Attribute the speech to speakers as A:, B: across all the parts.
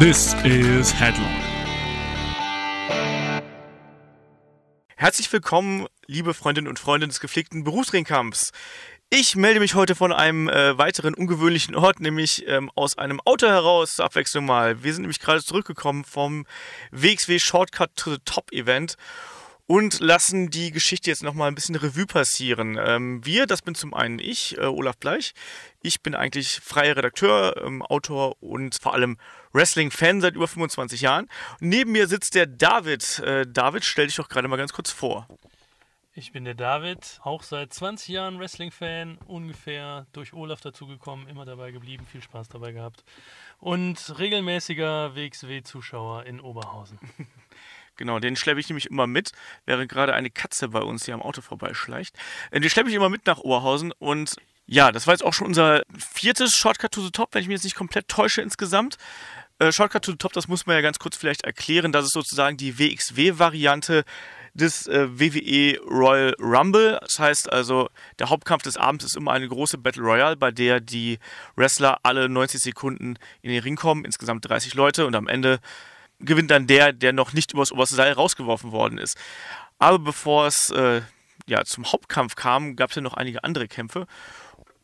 A: This is Headline.
B: Herzlich willkommen, liebe Freundinnen und Freunde des gepflegten Berufsringkampfs. Ich melde mich heute von einem äh, weiteren ungewöhnlichen Ort, nämlich ähm, aus einem Auto heraus, zur Abwechslung mal. Wir sind nämlich gerade zurückgekommen vom WXW Shortcut to the Top Event und lassen die Geschichte jetzt nochmal ein bisschen Revue passieren. Ähm, wir, das bin zum einen ich, äh, Olaf Bleich. Ich bin eigentlich freier Redakteur, ähm, Autor und vor allem Wrestling-Fan seit über 25 Jahren. Neben mir sitzt der David. Äh, David, stell dich doch gerade mal ganz kurz vor.
C: Ich bin der David, auch seit 20 Jahren Wrestling-Fan, ungefähr durch Olaf dazugekommen, immer dabei geblieben, viel Spaß dabei gehabt und regelmäßiger WXW-Zuschauer in Oberhausen.
B: Genau, den schleppe ich nämlich immer mit, während gerade eine Katze bei uns hier am Auto vorbeischleicht. Äh, den schleppe ich immer mit nach Oberhausen und ja, das war jetzt auch schon unser viertes Shortcut to the Top, wenn ich mich jetzt nicht komplett täusche insgesamt. Äh, Shortcut to the Top, das muss man ja ganz kurz vielleicht erklären. Das ist sozusagen die WXW-Variante des äh, WWE Royal Rumble. Das heißt also, der Hauptkampf des Abends ist immer eine große Battle Royale, bei der die Wrestler alle 90 Sekunden in den Ring kommen, insgesamt 30 Leute und am Ende gewinnt dann der, der noch nicht übers oberste Seil rausgeworfen worden ist. Aber bevor es äh, ja, zum Hauptkampf kam, gab es ja noch einige andere Kämpfe.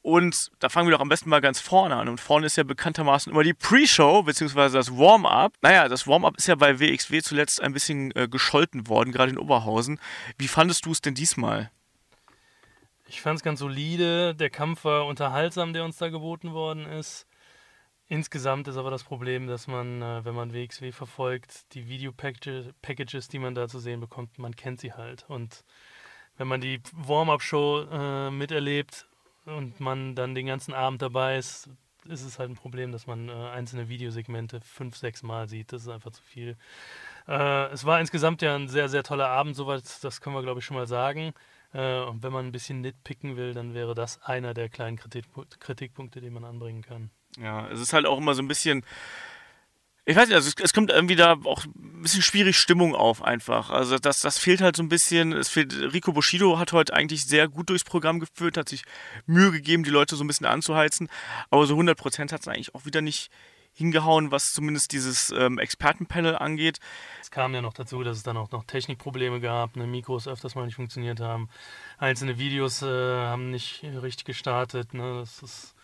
B: Und da fangen wir doch am besten mal ganz vorne an. Und vorne ist ja bekanntermaßen immer die Pre-Show, beziehungsweise das Warm-up. Naja, das Warm-up ist ja bei WXW zuletzt ein bisschen äh, gescholten worden, gerade in Oberhausen. Wie fandest du es denn diesmal?
C: Ich fand es ganz solide. Der Kampf war unterhaltsam, der uns da geboten worden ist. Insgesamt ist aber das Problem, dass man, äh, wenn man WXW verfolgt, die Video-Packages, die man da zu sehen bekommt, man kennt sie halt. Und wenn man die Warm-up-Show äh, miterlebt und man dann den ganzen Abend dabei ist, ist es halt ein Problem, dass man äh, einzelne Videosegmente fünf, sechs Mal sieht. Das ist einfach zu viel. Äh, es war insgesamt ja ein sehr, sehr toller Abend, soweit, das können wir, glaube ich, schon mal sagen. Äh, und wenn man ein bisschen nitpicken will, dann wäre das einer der kleinen Kritik Kritikpunkte, die man anbringen kann.
B: Ja, es ist halt auch immer so ein bisschen. Ich weiß nicht, also es, es, kommt irgendwie da auch ein bisschen schwierig Stimmung auf einfach. Also das, das fehlt halt so ein bisschen. Es fehlt, Rico Bushido hat heute eigentlich sehr gut durchs Programm geführt, hat sich Mühe gegeben, die Leute so ein bisschen anzuheizen. Aber so 100% hat es eigentlich auch wieder nicht hingehauen, was zumindest dieses ähm, Expertenpanel angeht.
C: Es kam ja noch dazu, dass es dann auch noch Technikprobleme gab, ne, Mikros öfters mal nicht funktioniert haben, einzelne Videos äh, haben nicht richtig gestartet. Ne, das ist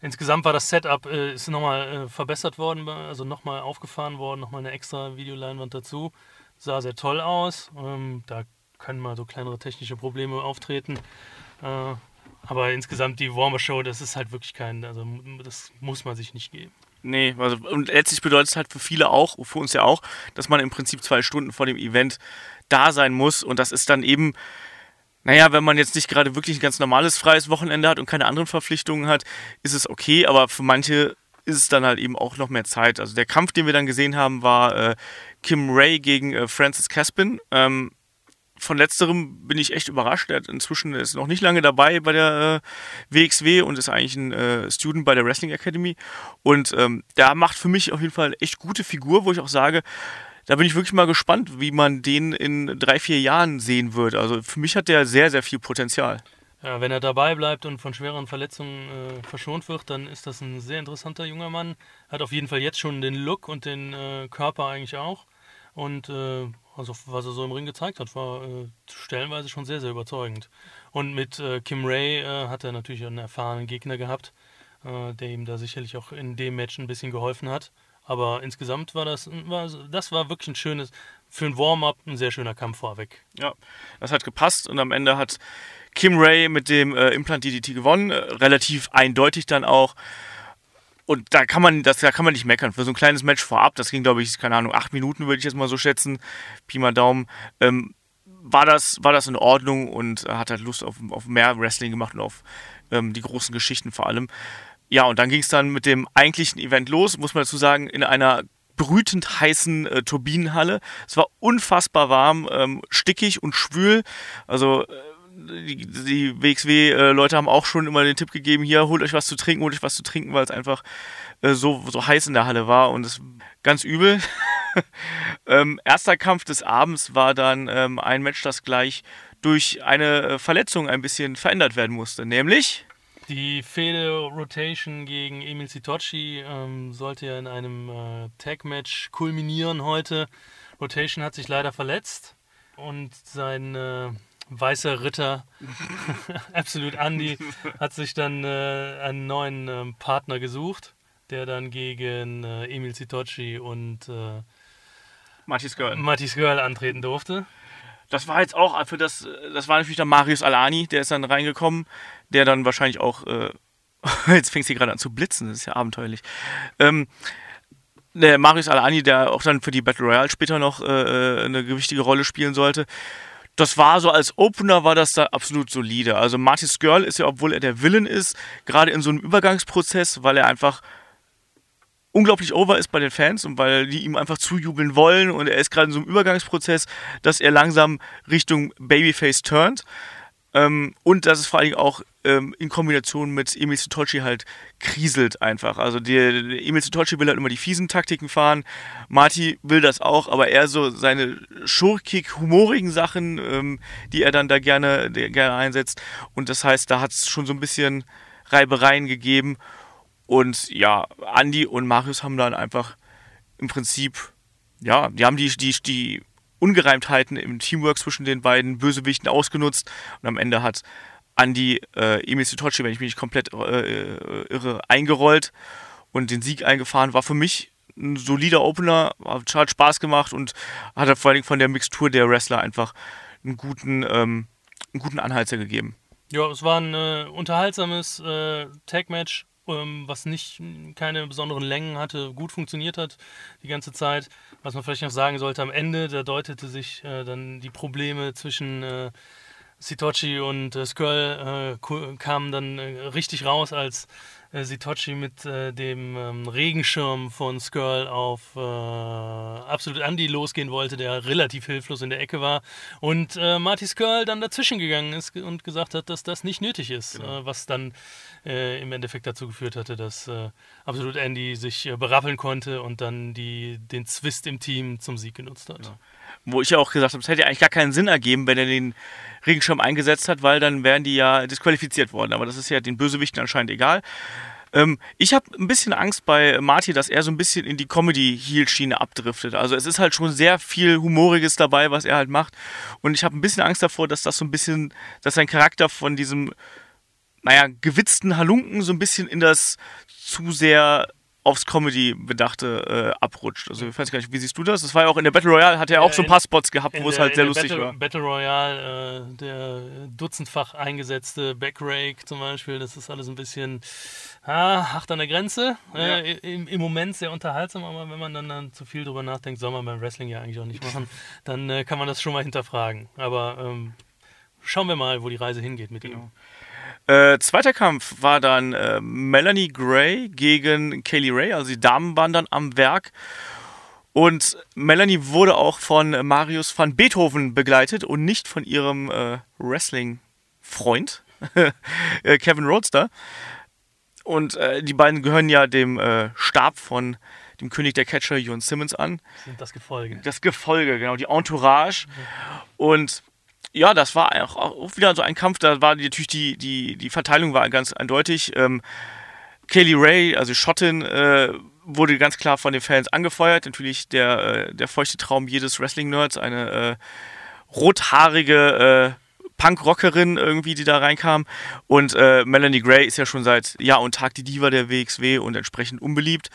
C: Insgesamt war das Setup äh, ist nochmal äh, verbessert worden, also nochmal aufgefahren worden, nochmal eine extra Videoleinwand dazu. Sah sehr toll aus. Ähm, da können mal so kleinere technische Probleme auftreten. Äh, aber insgesamt die Warmer Show, das ist halt wirklich kein, also das muss man sich nicht geben.
B: Nee, also, und letztlich bedeutet es halt für viele auch, für uns ja auch, dass man im Prinzip zwei Stunden vor dem Event da sein muss und das ist dann eben naja, wenn man jetzt nicht gerade wirklich ein ganz normales freies Wochenende hat und keine anderen Verpflichtungen hat, ist es okay, aber für manche ist es dann halt eben auch noch mehr Zeit. Also der Kampf, den wir dann gesehen haben, war äh, Kim Ray gegen äh, Francis Caspin. Ähm, von letzterem bin ich echt überrascht. Er hat inzwischen ist noch nicht lange dabei bei der äh, WXW und ist eigentlich ein äh, Student bei der Wrestling Academy. Und ähm, der macht für mich auf jeden Fall echt gute Figur, wo ich auch sage, da bin ich wirklich mal gespannt, wie man den in drei, vier Jahren sehen wird. Also für mich hat der sehr, sehr viel Potenzial.
C: Ja, wenn er dabei bleibt und von schweren Verletzungen äh, verschont wird, dann ist das ein sehr interessanter junger Mann. Hat auf jeden Fall jetzt schon den Look und den äh, Körper eigentlich auch. Und äh, also, was er so im Ring gezeigt hat, war äh, stellenweise schon sehr, sehr überzeugend. Und mit äh, Kim Ray äh, hat er natürlich einen erfahrenen Gegner gehabt, der ihm da sicherlich auch in dem Match ein bisschen geholfen hat. Aber insgesamt war das, war, das war wirklich ein schönes, für ein Warm-up ein sehr schöner Kampf vorweg.
B: Ja, das hat gepasst und am Ende hat Kim Ray mit dem äh, Implant DDT gewonnen, äh, relativ eindeutig dann auch. Und da kann man, das, da kann man nicht meckern. Für so ein kleines Match vorab, das ging, glaube ich, keine Ahnung, acht Minuten würde ich jetzt mal so schätzen, Pi mal Daumen, ähm, war, das, war das in Ordnung und hat halt Lust auf, auf mehr Wrestling gemacht und auf ähm, die großen Geschichten vor allem. Ja, und dann ging es dann mit dem eigentlichen Event los, muss man dazu sagen, in einer brütend heißen äh, Turbinenhalle. Es war unfassbar warm, ähm, stickig und schwül. Also äh, die, die WXW-Leute haben auch schon immer den Tipp gegeben, hier, holt euch was zu trinken, holt euch was zu trinken, weil es einfach äh, so, so heiß in der Halle war und es ganz übel. ähm, erster Kampf des Abends war dann ähm, ein Match, das gleich durch eine äh, Verletzung ein bisschen verändert werden musste, nämlich
C: Die Fehde Rotation gegen Emil Sitochi ähm, sollte ja in einem äh, Tag-Match kulminieren heute. Rotation hat sich leider verletzt und sein äh, weißer Ritter, Absolut Andy, hat sich dann äh, einen neuen ähm, Partner gesucht, der dann gegen äh, Emil Sitochi und äh,
B: Matis Girl.
C: Matis Girl antreten durfte.
B: Das war jetzt auch für das, das war natürlich dann Marius Alani, der ist dann reingekommen, der dann wahrscheinlich auch, äh, jetzt fängt sie gerade an zu blitzen, das ist ja abenteuerlich. Ähm, der Marius Alani, der auch dann für die Battle Royale später noch äh, äh, eine gewichtige Rolle spielen sollte. Das war so als Opener war das da absolut solide. Also Martis Girl ist ja, obwohl er der Villain ist, gerade in so einem Übergangsprozess, weil er einfach unglaublich over ist bei den Fans und weil die ihm einfach zujubeln wollen und er ist gerade in so einem Übergangsprozess, dass er langsam Richtung Babyface turnt. Ähm, und dass es vor allen Dingen auch ähm, in Kombination mit Emil Sitochi halt kriselt einfach. Also der, der Emil Sitochi will halt immer die fiesen Taktiken fahren. Marty will das auch, aber eher so seine schurkig, humorigen Sachen, ähm, die er dann da gerne, gerne einsetzt. Und das heißt, da hat es schon so ein bisschen Reibereien gegeben. Und ja, Andy und Marius haben dann einfach im Prinzip, ja, die haben die, die, die Ungereimtheiten im Teamwork zwischen den beiden Bösewichten ausgenutzt und am Ende hat Andy äh, Emil Sitochi, wenn ich mich nicht komplett äh, irre, eingerollt und den Sieg eingefahren. War für mich ein solider Opener, hat, Spaß gemacht und hat vor allem von der Mixtur der Wrestler einfach einen guten, ähm, einen guten Anhalter gegeben.
C: Ja, es war ein äh, unterhaltsames äh, Tag-Match was nicht keine besonderen Längen hatte, gut funktioniert hat die ganze Zeit. Was man vielleicht noch sagen sollte, am Ende, da deutete sich äh, dann die Probleme zwischen äh, Sitochi und äh, Skrull äh, kamen dann äh, richtig raus, als äh, Sitochi mit äh, dem ähm, Regenschirm von Skrull auf äh, Absolut Andy losgehen wollte, der relativ hilflos in der Ecke war. Und äh, Marty Skrull dann dazwischen gegangen ist und gesagt hat, dass das nicht nötig ist. Genau. Was dann im Endeffekt dazu geführt hatte, dass Absolut Andy sich berappeln konnte und dann die, den Zwist im Team zum Sieg genutzt hat.
B: Genau. Wo ich ja auch gesagt habe, es hätte eigentlich gar keinen Sinn ergeben, wenn er den Regenschirm eingesetzt hat, weil dann wären die ja disqualifiziert worden. Aber das ist ja den Bösewichten anscheinend egal. Ähm, ich habe ein bisschen Angst bei Marty, dass er so ein bisschen in die Comedy-Heel-Schiene abdriftet. Also es ist halt schon sehr viel Humoriges dabei, was er halt macht. Und ich habe ein bisschen Angst davor, dass das so ein bisschen, dass sein Charakter von diesem, naja, gewitzten Halunken so ein bisschen in das zu sehr aufs Comedy bedachte äh, abrutscht. Also ich weiß gar nicht, wie siehst du das? Das war ja auch in der Battle Royale, hat er auch so ein paar Spots gehabt, wo es halt sehr lustig
C: Battle,
B: war.
C: Battle Royale, äh, der dutzendfach eingesetzte Backrake zum Beispiel, das ist alles ein bisschen ah, hart an der Grenze. Ja. Äh, im, im, Moment sehr unterhaltsam, aber wenn man dann, dann zu viel drüber nachdenkt, soll man beim Wrestling ja eigentlich auch nicht machen, dann äh, kann man das schon mal hinterfragen. Aber ähm, schauen wir mal, wo die Reise hingeht mit genau. ihm.
B: Äh, zweiter Kampf war dann äh, Melanie Gray gegen Kaylee Ray, also die Damen waren dann am Werk. Und Melanie wurde auch von Marius van Beethoven begleitet und nicht von ihrem äh, Wrestling-Freund, äh, Kevin Roadster. Und äh, die beiden gehören ja dem äh, Stab von dem König der Catcher, Jon Simmons, an.
C: Sind das Gefolge.
B: Das Gefolge, genau, die Entourage. Mhm. Und ja, das war auch, auch, wieder so ein Kampf, da war natürlich die, die, die Verteilung war ganz eindeutig. Ähm, Kaylee Ray, also Schottin, äh, wurde ganz klar von den Fans angefeuert. Natürlich der, äh, der feuchte Traum jedes Wrestling-Nerds, eine äh, rothaarige äh, Punk-Rockerin irgendwie, die da reinkam. Und äh, Melanie Gray ist ja schon seit Jahr und Tag die Diva der WXW und entsprechend unbeliebt.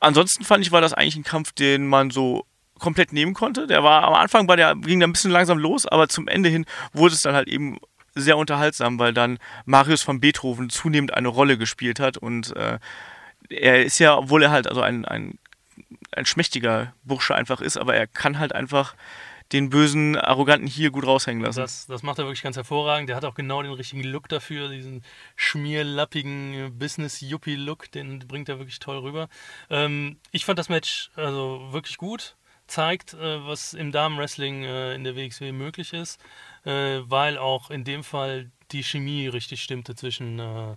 B: Ansonsten fand ich, war das eigentlich ein Kampf, den man so komplett nehmen konnte. Der war am Anfang war der, ging da ein bisschen langsam los, aber zum Ende hin wurde es dann halt eben sehr unterhaltsam, weil dann Marius von Beethoven zunehmend eine Rolle gespielt hat und äh, er ist ja, obwohl er halt also ein, ein, ein schmächtiger Bursche einfach ist, aber er kann halt einfach den bösen, arroganten hier gut raushängen lassen.
C: Das, das macht er wirklich ganz hervorragend. Der hat auch genau den richtigen Look dafür, diesen schmierlappigen Business-Yuppie-Look, den bringt er wirklich toll rüber. Ähm, ich fand das Match also wirklich gut zeigt, äh, was im Damenwrestling äh, in der WXW möglich ist, äh, weil auch in dem Fall die Chemie richtig stimmte zwischen äh,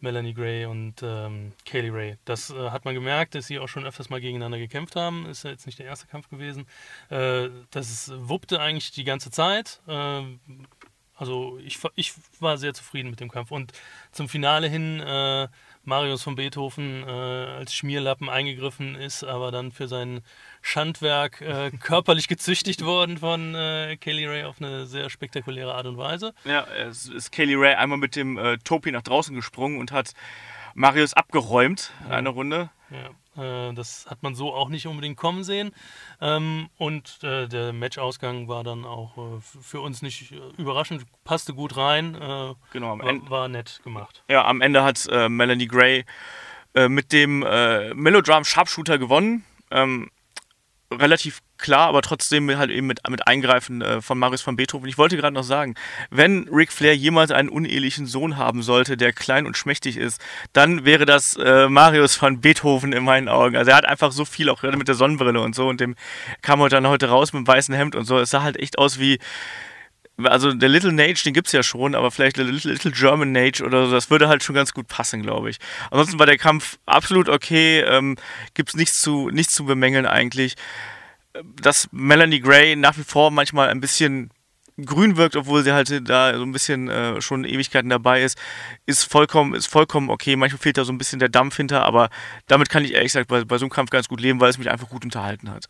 C: Melanie Gray und ähm, Kaylee Ray. Das äh, hat man gemerkt, dass sie auch schon öfters mal gegeneinander gekämpft haben. Ist ja jetzt nicht der erste Kampf gewesen. Äh, das wuppte eigentlich die ganze Zeit. also ich, ich war sehr zufrieden mit dem Kampf. Und zum Finale hin, äh, Marius von Beethoven äh, als Schmierlappen eingegriffen ist, aber dann für sein Schandwerk äh, körperlich gezüchtigt worden von äh, Kaylee Ray auf eine sehr spektakuläre Art und Weise.
B: Ja, es ist Kaylee Ray einmal mit dem äh, Topi nach draußen gesprungen und hat Marius abgeräumt in
C: Ja.
B: einer Runde.
C: Ja, das hat man so auch nicht unbedingt kommen sehen. Ähm, und äh, der Matchausgang war dann auch äh, für uns nicht äh, überraschend, passte gut rein, äh,
B: Genau, am Ende.
C: war, nett gemacht.
B: Ja, am Ende hat äh, Melanie Gray äh, mit dem äh, Melodram Sharpshooter gewonnen. Ähm, relativ klar, aber trotzdem halt eben mit, mit Eingreifen äh, von Marius von Beethoven. Ich wollte gerade noch sagen, wenn Ric Flair jemals einen unehelichen Sohn haben sollte, der klein und schmächtig ist, dann wäre das äh, Marius von Beethoven in meinen Augen. Also er hat einfach so viel, auch gerade mit der Sonnenbrille und so und dem kam er dann heute raus mit dem weißen Hemd und so. Es sah halt echt aus wie also der Little Nage, den gibt's ja schon, aber vielleicht der Little, Little German Nage oder so, das würde halt schon ganz gut passen, glaube ich. Ansonsten war der Kampf absolut okay, ähm, gibt's nichts zu, nichts zu bemängeln eigentlich. Dass Melanie Gray nach wie vor manchmal ein bisschen grün wirkt, obwohl sie halt da so ein bisschen äh, schon Ewigkeiten dabei ist, ist vollkommen, ist vollkommen okay. Manchmal fehlt da so ein bisschen der Dampf hinter, aber damit kann ich ehrlich gesagt bei, bei so einem Kampf ganz gut leben, weil es mich einfach gut unterhalten hat.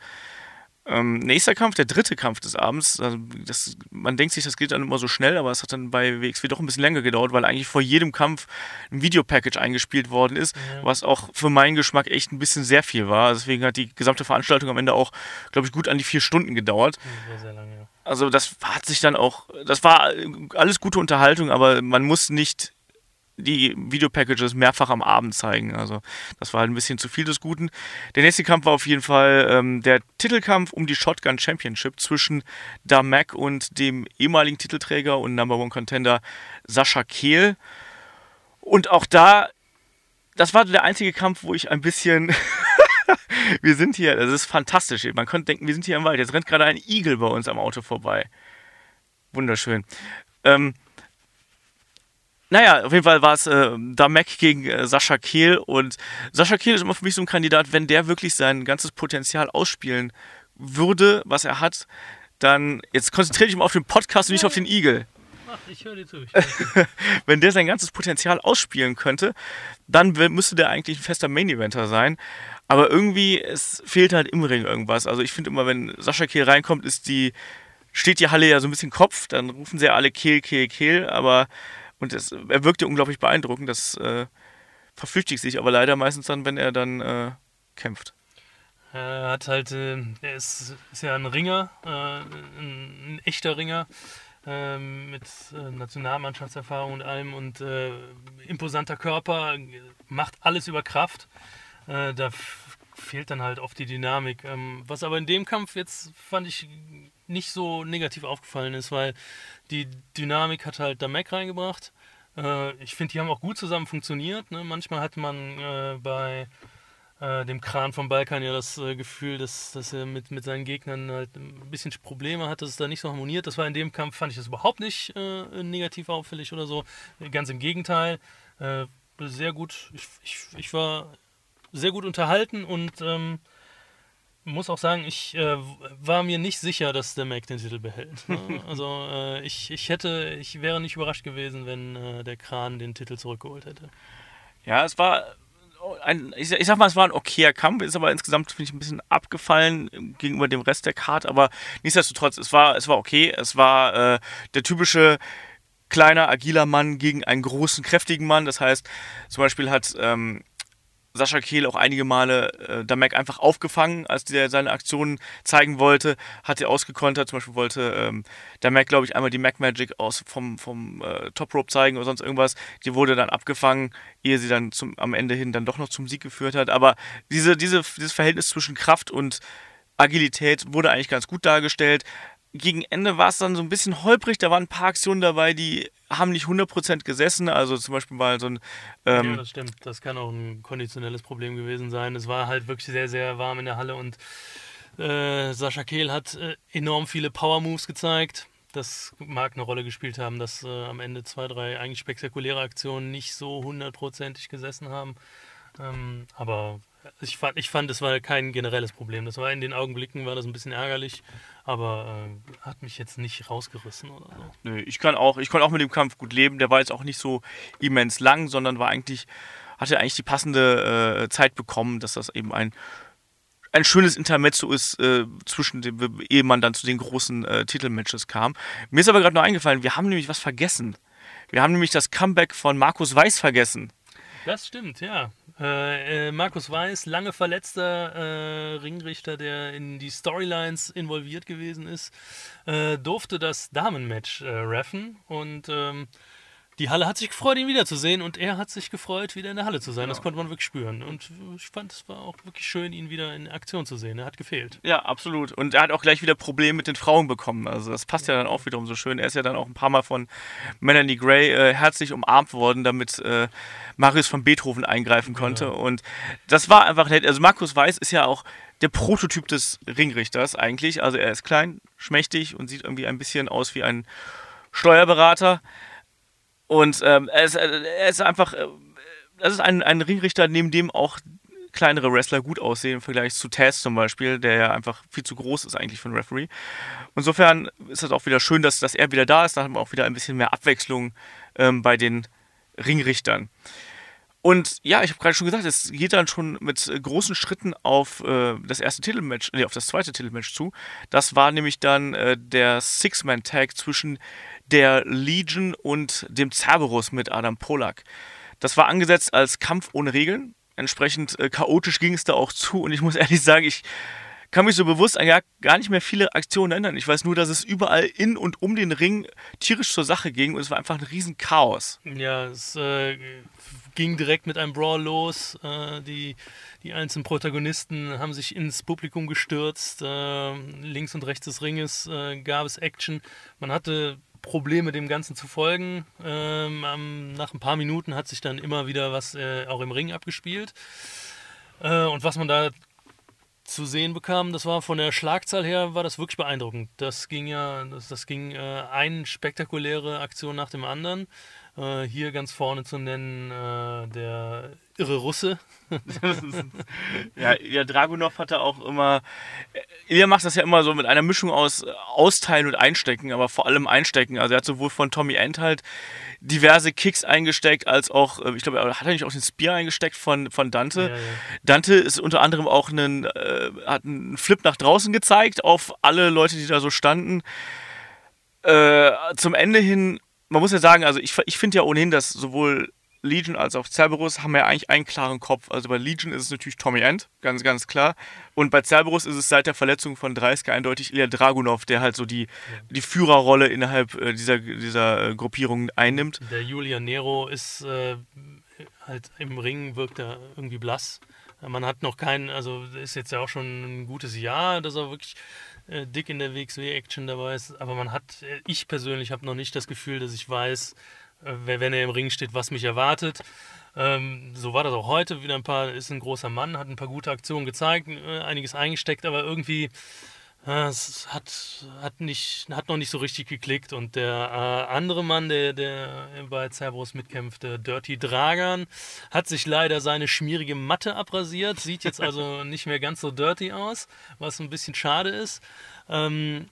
B: Ähm, nächster Kampf, der dritte Kampf des Abends. Also das, man denkt sich, das geht dann immer so schnell, aber es hat dann bei WXW doch ein bisschen länger gedauert, weil eigentlich vor jedem Kampf ein Videopackage eingespielt worden ist,
C: Ja.
B: was auch für meinen Geschmack echt ein bisschen sehr viel war. Deswegen hat die gesamte Veranstaltung am Ende auch, glaube ich, gut an die vier Stunden gedauert.
C: War sehr lange, ja.
B: Also das hat sich dann auch, das war alles gute Unterhaltung, aber man muss nicht die Videopackages mehrfach am Abend zeigen. Also das war halt ein bisschen zu viel des Guten. Der nächste Kampf war auf jeden Fall ähm, der Titelkampf um die Shotgun Championship zwischen Damek und dem ehemaligen Titelträger und Number One Contender Sascha Kehl. Und auch da, das war der einzige Kampf, wo ich ein bisschen wir sind hier, das ist fantastisch. Man könnte denken, wir sind hier im Wald. Jetzt rennt gerade ein Igel bei uns am Auto vorbei. Wunderschön. Ähm, naja, auf jeden Fall war es äh, Damek gegen äh, Sascha Kehl und Sascha Kehl ist immer für mich so ein Kandidat, wenn der wirklich sein ganzes Potenzial ausspielen würde, was er hat, dann, jetzt konzentriere dich mal auf den Podcast und nicht auf den Igel
C: ich höre dir zu. Hör
B: wenn der sein ganzes Potenzial ausspielen könnte, dann müsste der eigentlich ein fester Main-Eventer sein. Aber irgendwie, es fehlt halt im Ring irgendwas. Also ich finde immer, wenn Sascha Kehl reinkommt, ist die, steht die Halle ja so ein bisschen Kopf, dann rufen sie ja alle Kehl, Kehl, Kehl, aber und es, er wirkte unglaublich beeindruckend, das äh, verflüchtigt sich aber leider meistens dann, wenn er dann äh, kämpft.
C: Er hat halt, äh, er ist, ist ja ein Ringer, äh, ein, ein echter Ringer ähm, mit äh, Nationalmannschaftserfahrung und allem und äh, imposanter Körper, macht alles über Kraft. Da fehlt dann halt oft die Dynamik. Ähm, was aber in dem Kampf jetzt fand ich nicht so negativ aufgefallen ist, weil die Dynamik hat halt Damek reingebracht. Äh, ich finde, die haben auch gut zusammen funktioniert. Ne? Manchmal hat man äh, bei äh, dem Kran vom Balkan ja das äh, Gefühl, dass, dass er mit, mit seinen Gegnern halt ein bisschen Probleme hat, dass es da nicht so harmoniert. Das war in dem Kampf, fand ich das überhaupt nicht äh, negativ auffällig oder so. Ganz im Gegenteil. Äh, sehr gut. Ich, ich, ich war sehr gut unterhalten und ähm, muss auch sagen, ich äh, war mir nicht sicher, dass der Mac den Titel behält. Ne? Also äh, ich, ich hätte, ich wäre nicht überrascht gewesen, wenn äh, der Kran den Titel zurückgeholt hätte.
B: Ja, es war ein, ich, sag- ich sag mal, es war ein okayer Kampf, ist aber insgesamt, finde ich, ein bisschen abgefallen gegenüber dem Rest der Card, aber nichtsdestotrotz, es war, es war okay. Es war äh, der typische kleiner, agiler Mann gegen einen großen, kräftigen Mann. Das heißt, zum Beispiel hat ähm, Sascha Kehl auch einige Male äh, Damek einfach aufgefangen, als der seine Aktionen zeigen wollte, hat er ausgekontert. Zum Beispiel wollte ähm, Damek, glaube ich, einmal die Mac Magic aus vom, vom äh, Top Rope zeigen oder sonst irgendwas. Die wurde dann abgefangen, ehe sie dann zum, am Ende hin dann doch noch zum Sieg geführt hat. Aber diese, diese, dieses Verhältnis zwischen Kraft und Agilität wurde eigentlich ganz gut dargestellt. Gegen Ende war es dann so ein bisschen holprig. Da waren ein paar Aktionen dabei, die haben nicht 100% gesessen. Also zum Beispiel mal so ein ähm,
C: ja, das stimmt. Das kann auch ein konditionelles Problem gewesen sein. Es war halt wirklich sehr, sehr warm in der Halle und äh, Sascha Kehl hat äh, enorm viele Power-Moves gezeigt. Das mag eine Rolle gespielt haben, dass äh, am Ende zwei, drei eigentlich spektakuläre Aktionen nicht so hundertprozentig gesessen haben. Ähm, aber ich fand, ich fand, das war kein generelles Problem. Das war in den Augenblicken war das ein bisschen ärgerlich, aber äh, hat mich jetzt nicht rausgerissen oder so.
B: Nö, ich kann auch, ich konnte auch mit dem Kampf gut leben. Der war jetzt auch nicht so immens lang, sondern war eigentlich, hatte eigentlich die passende äh, Zeit bekommen, dass das eben ein ein schönes Intermezzo ist äh, zwischen dem, ehe man dann zu den großen äh, Titelmatches kam. Mir ist aber gerade noch eingefallen, wir haben nämlich was vergessen. Wir haben nämlich das Comeback von Markus Weiß vergessen.
C: Das stimmt, ja. Äh, äh, Markus Weiß, lange verletzter äh, Ringrichter, der in die Storylines involviert gewesen ist, äh, durfte das Damenmatch äh, reffen und ähm, die Halle hat sich gefreut, ihn wiederzusehen und er hat sich gefreut, wieder in der Halle zu sein. Das konnte man wirklich spüren. Und ich fand, es war auch wirklich schön, ihn wieder in Aktion zu sehen. Er hat gefehlt.
B: Ja, absolut. Und er hat auch gleich wieder Probleme mit den Frauen bekommen. Also das passt ja dann auch wiederum so schön. Er ist ja dann auch ein paar Mal von Melanie Gray äh, herzlich umarmt worden, damit äh, Marius von Beethoven eingreifen konnte. Und das war einfach nett. Also Markus Weiß ist ja auch der Prototyp des Ringrichters eigentlich. Also er ist klein, schmächtig und sieht irgendwie ein bisschen aus wie ein Steuerberater. Und ähm, er, ist, er ist einfach, äh, das ist ein, ein Ringrichter, neben dem auch kleinere Wrestler gut aussehen im Vergleich zu Taz zum Beispiel, der ja einfach viel zu groß ist eigentlich für einen Referee. Insofern ist es auch wieder schön, dass, dass er wieder da ist. Da haben wir auch wieder ein bisschen mehr Abwechslung ähm, bei den Ringrichtern. Und ja, ich habe gerade schon gesagt, es geht dann schon mit großen Schritten auf äh, das erste Titelmatch, nee, auf das zweite Titelmatch zu. Das war nämlich dann äh, der Six-Man-Tag zwischen der Legion und dem Cerberus mit Adam Polak. Das war angesetzt als Kampf ohne Regeln. Entsprechend äh, chaotisch ging es da auch zu und ich muss ehrlich sagen, ich kann mich so bewusst an gar, nicht mehr viele Aktionen erinnern. Ich weiß nur, dass es überall in und um den Ring tierisch zur Sache ging und es war einfach ein riesen Chaos.
C: Ja, es äh, ging direkt mit einem Brawl los. Äh, die, die einzelnen Protagonisten haben sich ins Publikum gestürzt. Äh, links und rechts des Ringes äh, gab es Action. Man hatte Probleme, dem Ganzen zu folgen. Ähm, nach ein paar Minuten hat sich dann immer wieder was äh, auch im Ring abgespielt. Äh, und was man da zu sehen bekam, das war von der Schlagzahl her, war das wirklich beeindruckend. Das ging ja, das, das ging äh, eine spektakuläre Aktion nach dem anderen. Äh, hier ganz vorne zu nennen äh, der irre Russe.
B: ja, ja, Dragunov hatte auch immer. Er macht das ja immer so mit einer Mischung aus Austeilen und Einstecken, aber vor allem Einstecken. Also er hat sowohl von Tommy End halt diverse Kicks eingesteckt, als auch, äh, ich glaube, hat er nicht auch den Spear eingesteckt von, von Dante. Ja, ja. Dante ist unter anderem auch einen, äh, hat einen Flip nach draußen gezeigt auf alle Leute, die da so standen. Äh, zum Ende hin, man muss ja sagen, also ich, ich finde ja ohnehin, dass sowohl Legion als auch Cerberus haben ja eigentlich einen klaren Kopf. Also bei Legion ist es natürlich Tommy End, ganz, ganz klar. Und bei Cerberus ist es seit der Verletzung von Dreiske eindeutig Ilya Dragunov, der halt so die, die Führerrolle innerhalb äh, dieser, dieser äh, Gruppierung einnimmt.
C: Der Julian Nero ist äh, halt im Ring, wirkt er irgendwie blass. Man hat noch keinen, also ist jetzt ja auch schon ein gutes Jahr, dass er wirklich äh, dick in der WXW-Action dabei ist. Aber man hat, äh, ich persönlich habe noch nicht das Gefühl, dass ich weiß, äh, wenn er im Ring steht, was mich erwartet. Ähm, so war das auch heute. Wieder ein paar, ist ein großer Mann, hat ein paar gute Aktionen gezeigt, einiges eingesteckt, aber irgendwie es hat, hat, nicht, hat noch nicht so richtig geklickt. Und der äh, andere Mann, der, der bei Cerberus mitkämpft, der Dirty Dragan, hat sich leider seine schmierige Matte abrasiert. Sieht jetzt also nicht mehr ganz so dirty aus, was ein bisschen schade ist. Ähm,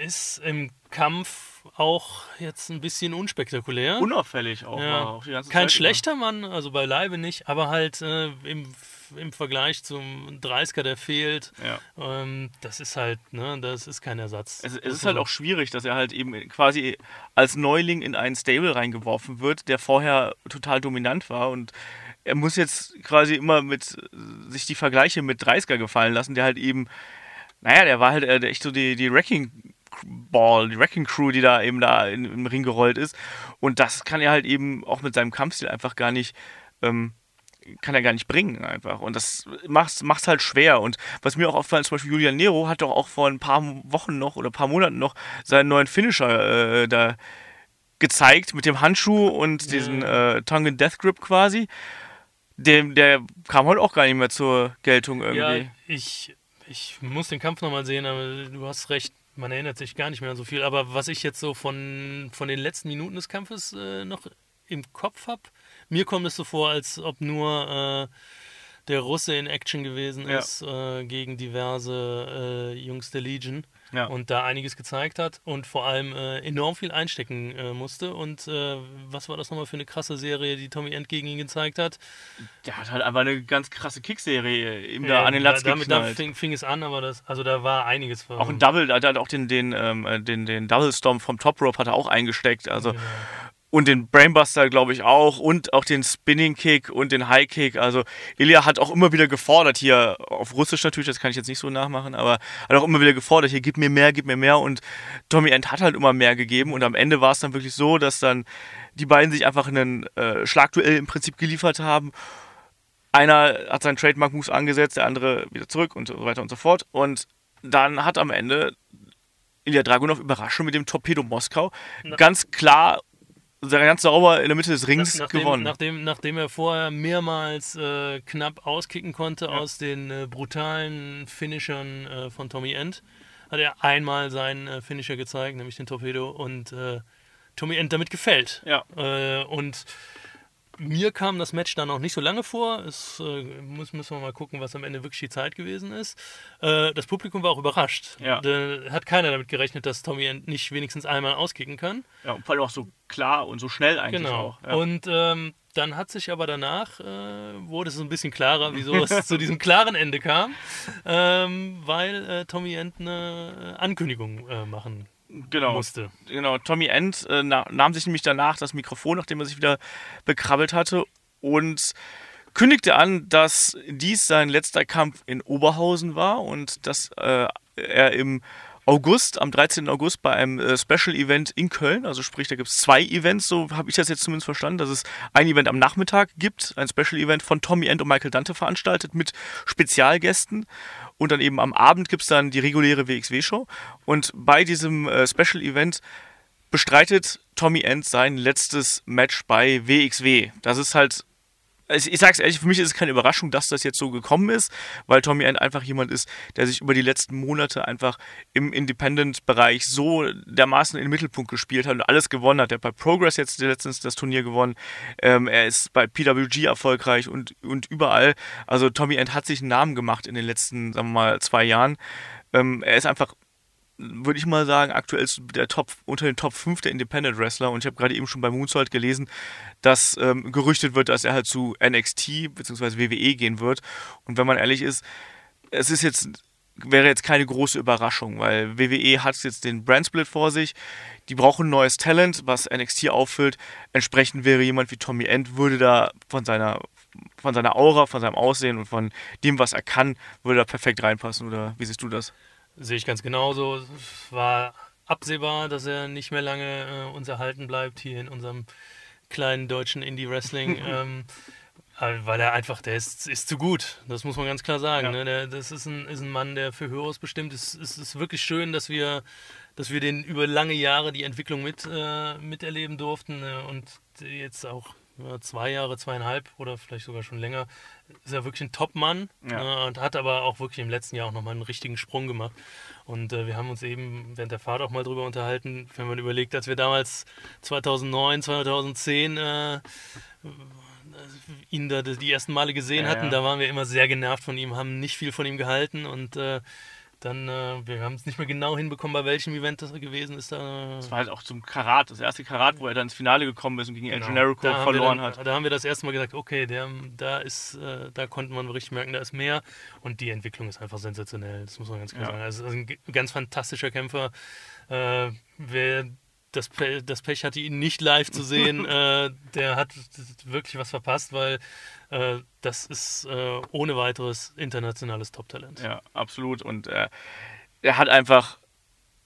C: ist im Kampf auch jetzt ein bisschen unspektakulär.
B: Unauffällig auch.
C: Ja. auch Kein Zeit schlechter über. Mann, also beileibe nicht, aber halt äh, im, im Vergleich zum 30er, der fehlt, ja. ähm, das ist halt, ne, das ist kein Ersatz.
B: Es, es ist halt auch schwierig, dass er halt eben quasi als Neuling in einen Stable reingeworfen wird, der vorher total dominant war und er muss jetzt quasi immer mit sich die Vergleiche mit 30er gefallen lassen, der halt eben naja, der war halt äh, echt so die, die Wrecking Ball, die Wrecking Crew, die da eben da in, im Ring gerollt ist. Und das kann er halt eben auch mit seinem Kampfstil einfach gar nicht, ähm, kann er gar nicht bringen einfach. Und das macht es halt schwer. Und was mir auch auffällt, zum Beispiel Julian Nero hat doch auch vor ein paar Wochen noch oder ein paar Monaten noch seinen neuen Finisher äh, da gezeigt mit dem Handschuh und diesen äh, Tongue Death Grip quasi. Dem, der kam heute auch gar nicht mehr zur Geltung irgendwie. Ja,
C: ich, ich muss den Kampf nochmal sehen, aber du hast recht man erinnert sich gar nicht mehr an so viel. Aber was ich jetzt so von, von den letzten Minuten des Kampfes äh, noch im Kopf habe, mir kommt es so vor, als ob nur der Russe in Action gewesen
B: Ja.
C: ist äh, gegen diverse äh, Jungs der Legion
B: Ja.
C: und da einiges gezeigt hat und vor allem äh, enorm viel einstecken äh, musste. Und äh, was war das nochmal für eine krasse Serie, die Tommy End gegen ihn gezeigt hat?
B: Der hat halt einfach eine ganz krasse Kickserie ihm da an den Latz
C: da, damit,
B: geknallt.
C: fing, fing es an, aber das, also da war einiges.
B: Auch ein Double, er hat auch den, den, ähm, äh, den, den Double Storm vom Top Rope hat er auch eingesteckt. Also,
C: Genau.
B: Und den Brainbuster, glaube ich, auch. Und auch den Spinning Kick und den High Kick. Also, Ilya hat auch immer wieder gefordert, hier auf Russisch natürlich, das kann ich jetzt nicht so nachmachen, aber hat auch immer wieder gefordert, hier gib mir mehr, gib mir mehr. Und Tommy End hat halt immer mehr gegeben. Und am Ende war es dann wirklich so, dass dann die beiden sich einfach einen äh, Schlagduell im Prinzip geliefert haben. Einer hat seinen Trademark-Moves angesetzt, der andere wieder zurück und so weiter und so fort. Und dann hat am Ende Ilya Dragunov Überraschung mit dem Torpedo Moskau
C: Na-
B: ganz klar, ganz sauber in der Mitte des Rings
C: nachdem,
B: gewonnen.
C: Nachdem, nachdem er vorher mehrmals äh, knapp auskicken konnte aus den äh, brutalen Finishern äh, von Tommy End, hat er einmal seinen äh, Finisher gezeigt, nämlich den Torpedo, und äh, Tommy End damit gefällt.
B: ja,
C: Äh, und mir kam das Match dann noch nicht so lange vor. Es äh, muss, müssen wir mal gucken, was am Ende wirklich die Zeit gewesen ist. Äh, das Publikum war auch überrascht.
B: Ja.
C: Da hat keiner damit gerechnet, dass Tommy nicht wenigstens einmal auskicken kann.
B: ja, und vor allem auch so klar und so schnell eigentlich
C: Genau.
B: auch. Ja.
C: Und ähm, dann hat sich aber danach, äh, wurde es ein bisschen klarer, wieso es zu diesem klaren Ende kam, ähm, weil äh, Tommy End eine Ankündigung äh, machen
B: genau.
C: musste.
B: genau, Tommy End äh, na, nahm sich nämlich danach das Mikrofon, nachdem er sich wieder bekrabbelt hatte und kündigte an, dass dies sein letzter Kampf in Oberhausen war und dass äh, er im August, am 13. August bei einem äh, Special Event in Köln, also sprich, da gibt es zwei Events, so habe ich das jetzt zumindest verstanden, dass es ein Event am Nachmittag gibt, ein Special Event von Tommy End und Michael Dante veranstaltet mit Spezialgästen und dann eben am Abend gibt es dann die reguläre WXW-Show und bei diesem äh, Special Event bestreitet Tommy End sein letztes Match bei WXW. Das ist halt, ich, ich sag's ehrlich, für mich ist es keine Überraschung, dass das jetzt so gekommen ist, weil Tommy End einfach jemand ist, der sich über die letzten Monate einfach im Independent-Bereich so dermaßen in den Mittelpunkt gespielt hat und alles gewonnen hat. Er hat bei Progress jetzt letztens das Turnier gewonnen. Ähm, er ist bei PWG erfolgreich und, und überall. Also Tommy End hat sich einen Namen gemacht in den letzten, sagen wir mal, zwei Jahren. Ähm, er ist einfach würde ich mal sagen, aktuell der Top, unter den Top 5 der Independent Wrestler. Und ich habe gerade eben schon bei Moonsault gelesen, dass ähm, gerüchtet wird, dass er halt zu NXT bzw. WWE gehen wird. Und wenn man ehrlich ist, es ist jetzt, wäre jetzt keine große Überraschung, weil WWE hat jetzt den Brandsplit vor sich. Die brauchen neues Talent, was NXT auffüllt. Entsprechend wäre jemand wie Tommy End, würde da von seiner, von seiner Aura, von seinem Aussehen und von dem, was er kann, würde da perfekt reinpassen. Oder wie siehst du das?
C: Sehe ich ganz genauso. Es war absehbar, dass er nicht mehr lange äh, uns erhalten bleibt hier in unserem kleinen deutschen Indie-Wrestling. ähm, äh, weil er einfach, der ist, ist zu gut. Das muss man ganz klar sagen.
B: Ja.
C: Ne? Der, das ist ein, ist ein Mann, der für Höheres bestimmt ist. Es ist wirklich schön, dass wir, dass wir den über lange Jahre die Entwicklung mit, äh, miterleben durften äh, und jetzt auch zwei Jahre, zweieinhalb oder vielleicht sogar schon länger, ist er wirklich ein Top-Mann
B: Ja.
C: äh, und hat aber auch wirklich im letzten Jahr auch nochmal einen richtigen Sprung gemacht. Und äh, wir haben uns eben während der Fahrt auch mal drüber unterhalten, wenn man überlegt, als wir damals 2009, 2010 äh, ihn da die ersten Male gesehen
B: Ja,
C: hatten,
B: ja.
C: da waren wir immer sehr genervt von ihm, haben nicht viel von ihm gehalten und äh, dann, äh, wir haben es nicht mehr genau hinbekommen, bei welchem Event das gewesen ist. Da,
B: Das war halt auch zum Karat, das erste Karat, wo er dann ins Finale gekommen ist und gegen El
C: Genau.
B: Generico verloren
C: dann,
B: hat.
C: Da haben wir das erste Mal gesagt, okay, der, da ist, äh, da konnte man richtig merken, da ist mehr und die Entwicklung ist einfach sensationell. Das muss man ganz klar
B: Ja.
C: sagen. Also, ein ganz fantastischer Kämpfer. Äh, wer das, Pe das Pech hatte, ihn nicht live zu sehen, äh, der hat wirklich was verpasst, weil äh, das ist äh, ohne weiteres internationales Top-Talent.
B: Ja, absolut. Und äh, er hat einfach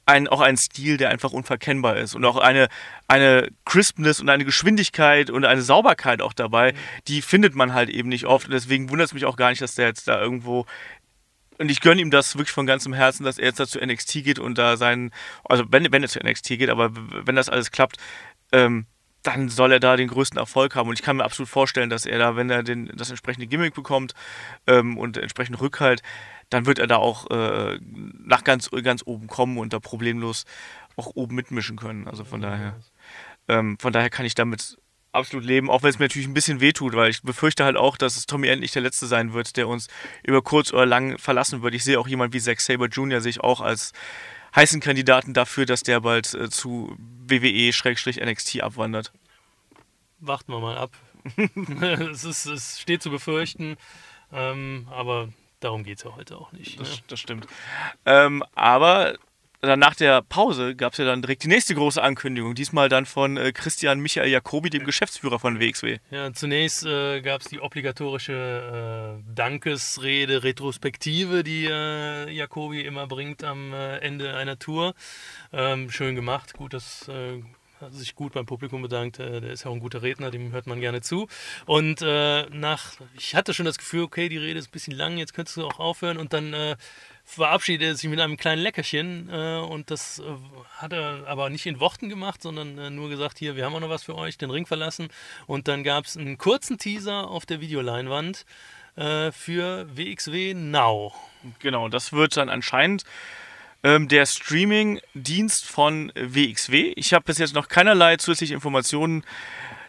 B: ein, auch einen Stil, der einfach unverkennbar ist. Und auch eine, eine Crispness und eine Geschwindigkeit und eine Sauberkeit auch dabei, die findet man halt eben nicht oft. Und deswegen wundert es mich auch gar nicht, dass der jetzt da irgendwo. Und ich gönne ihm das wirklich von ganzem Herzen, dass er jetzt da zu NXT geht und da seinen. Also, wenn, wenn er zu NXT geht, aber wenn das alles klappt, ähm, dann soll er da den größten Erfolg haben. Und ich kann mir absolut vorstellen, dass er da, wenn er den, das entsprechende Gimmick bekommt ähm, und entsprechenden Rückhalt, dann wird er da auch äh, nach ganz, ganz oben kommen und da problemlos auch oben mitmischen können. Also von daher, ähm, von daher kann ich damit absolut leben, auch wenn es mir natürlich ein bisschen wehtut, weil ich befürchte halt auch, dass es Tommy endlich der Letzte sein wird, der uns über kurz oder lang verlassen wird. Ich sehe auch jemand wie Zack Saber Jr. sich auch als heißen Kandidaten dafür, dass der bald äh, zu WWE-NXT abwandert.
C: Warten wir mal ab. es, ist, es steht zu befürchten, ähm, aber darum geht es ja heute auch nicht.
B: Das,
C: ne?
B: das stimmt. Ähm, aber dann nach der Pause gab es ja dann direkt die nächste große Ankündigung. Diesmal dann von äh, Christian Michael Jacobi, dem Geschäftsführer von WXW.
C: Ja, zunächst äh, gab es die obligatorische äh, Dankesrede, Retrospektive, die äh, Jacobi immer bringt am äh, Ende einer Tour. Ähm, schön gemacht, gut, dass äh, hat sich gut beim Publikum bedankt. Äh, Der ist ja auch ein guter Redner, dem hört man gerne zu. Und äh, nach, ich hatte schon das Gefühl, okay, die Rede ist ein bisschen lang, jetzt könntest du auch aufhören. Und dann äh, verabschiedet er sich mit einem kleinen Leckerchen. Äh, und das äh, hat er aber nicht in Worten gemacht, sondern äh, nur gesagt, hier, wir haben auch noch was für euch, den Ring verlassen. Und dann gab es einen kurzen Teaser auf der Videoleinwand äh, für WXW Now.
B: Genau, das wird dann anscheinend ähm, der Streaming-Dienst von WXW. Ich habe bis jetzt noch keinerlei zusätzliche Informationen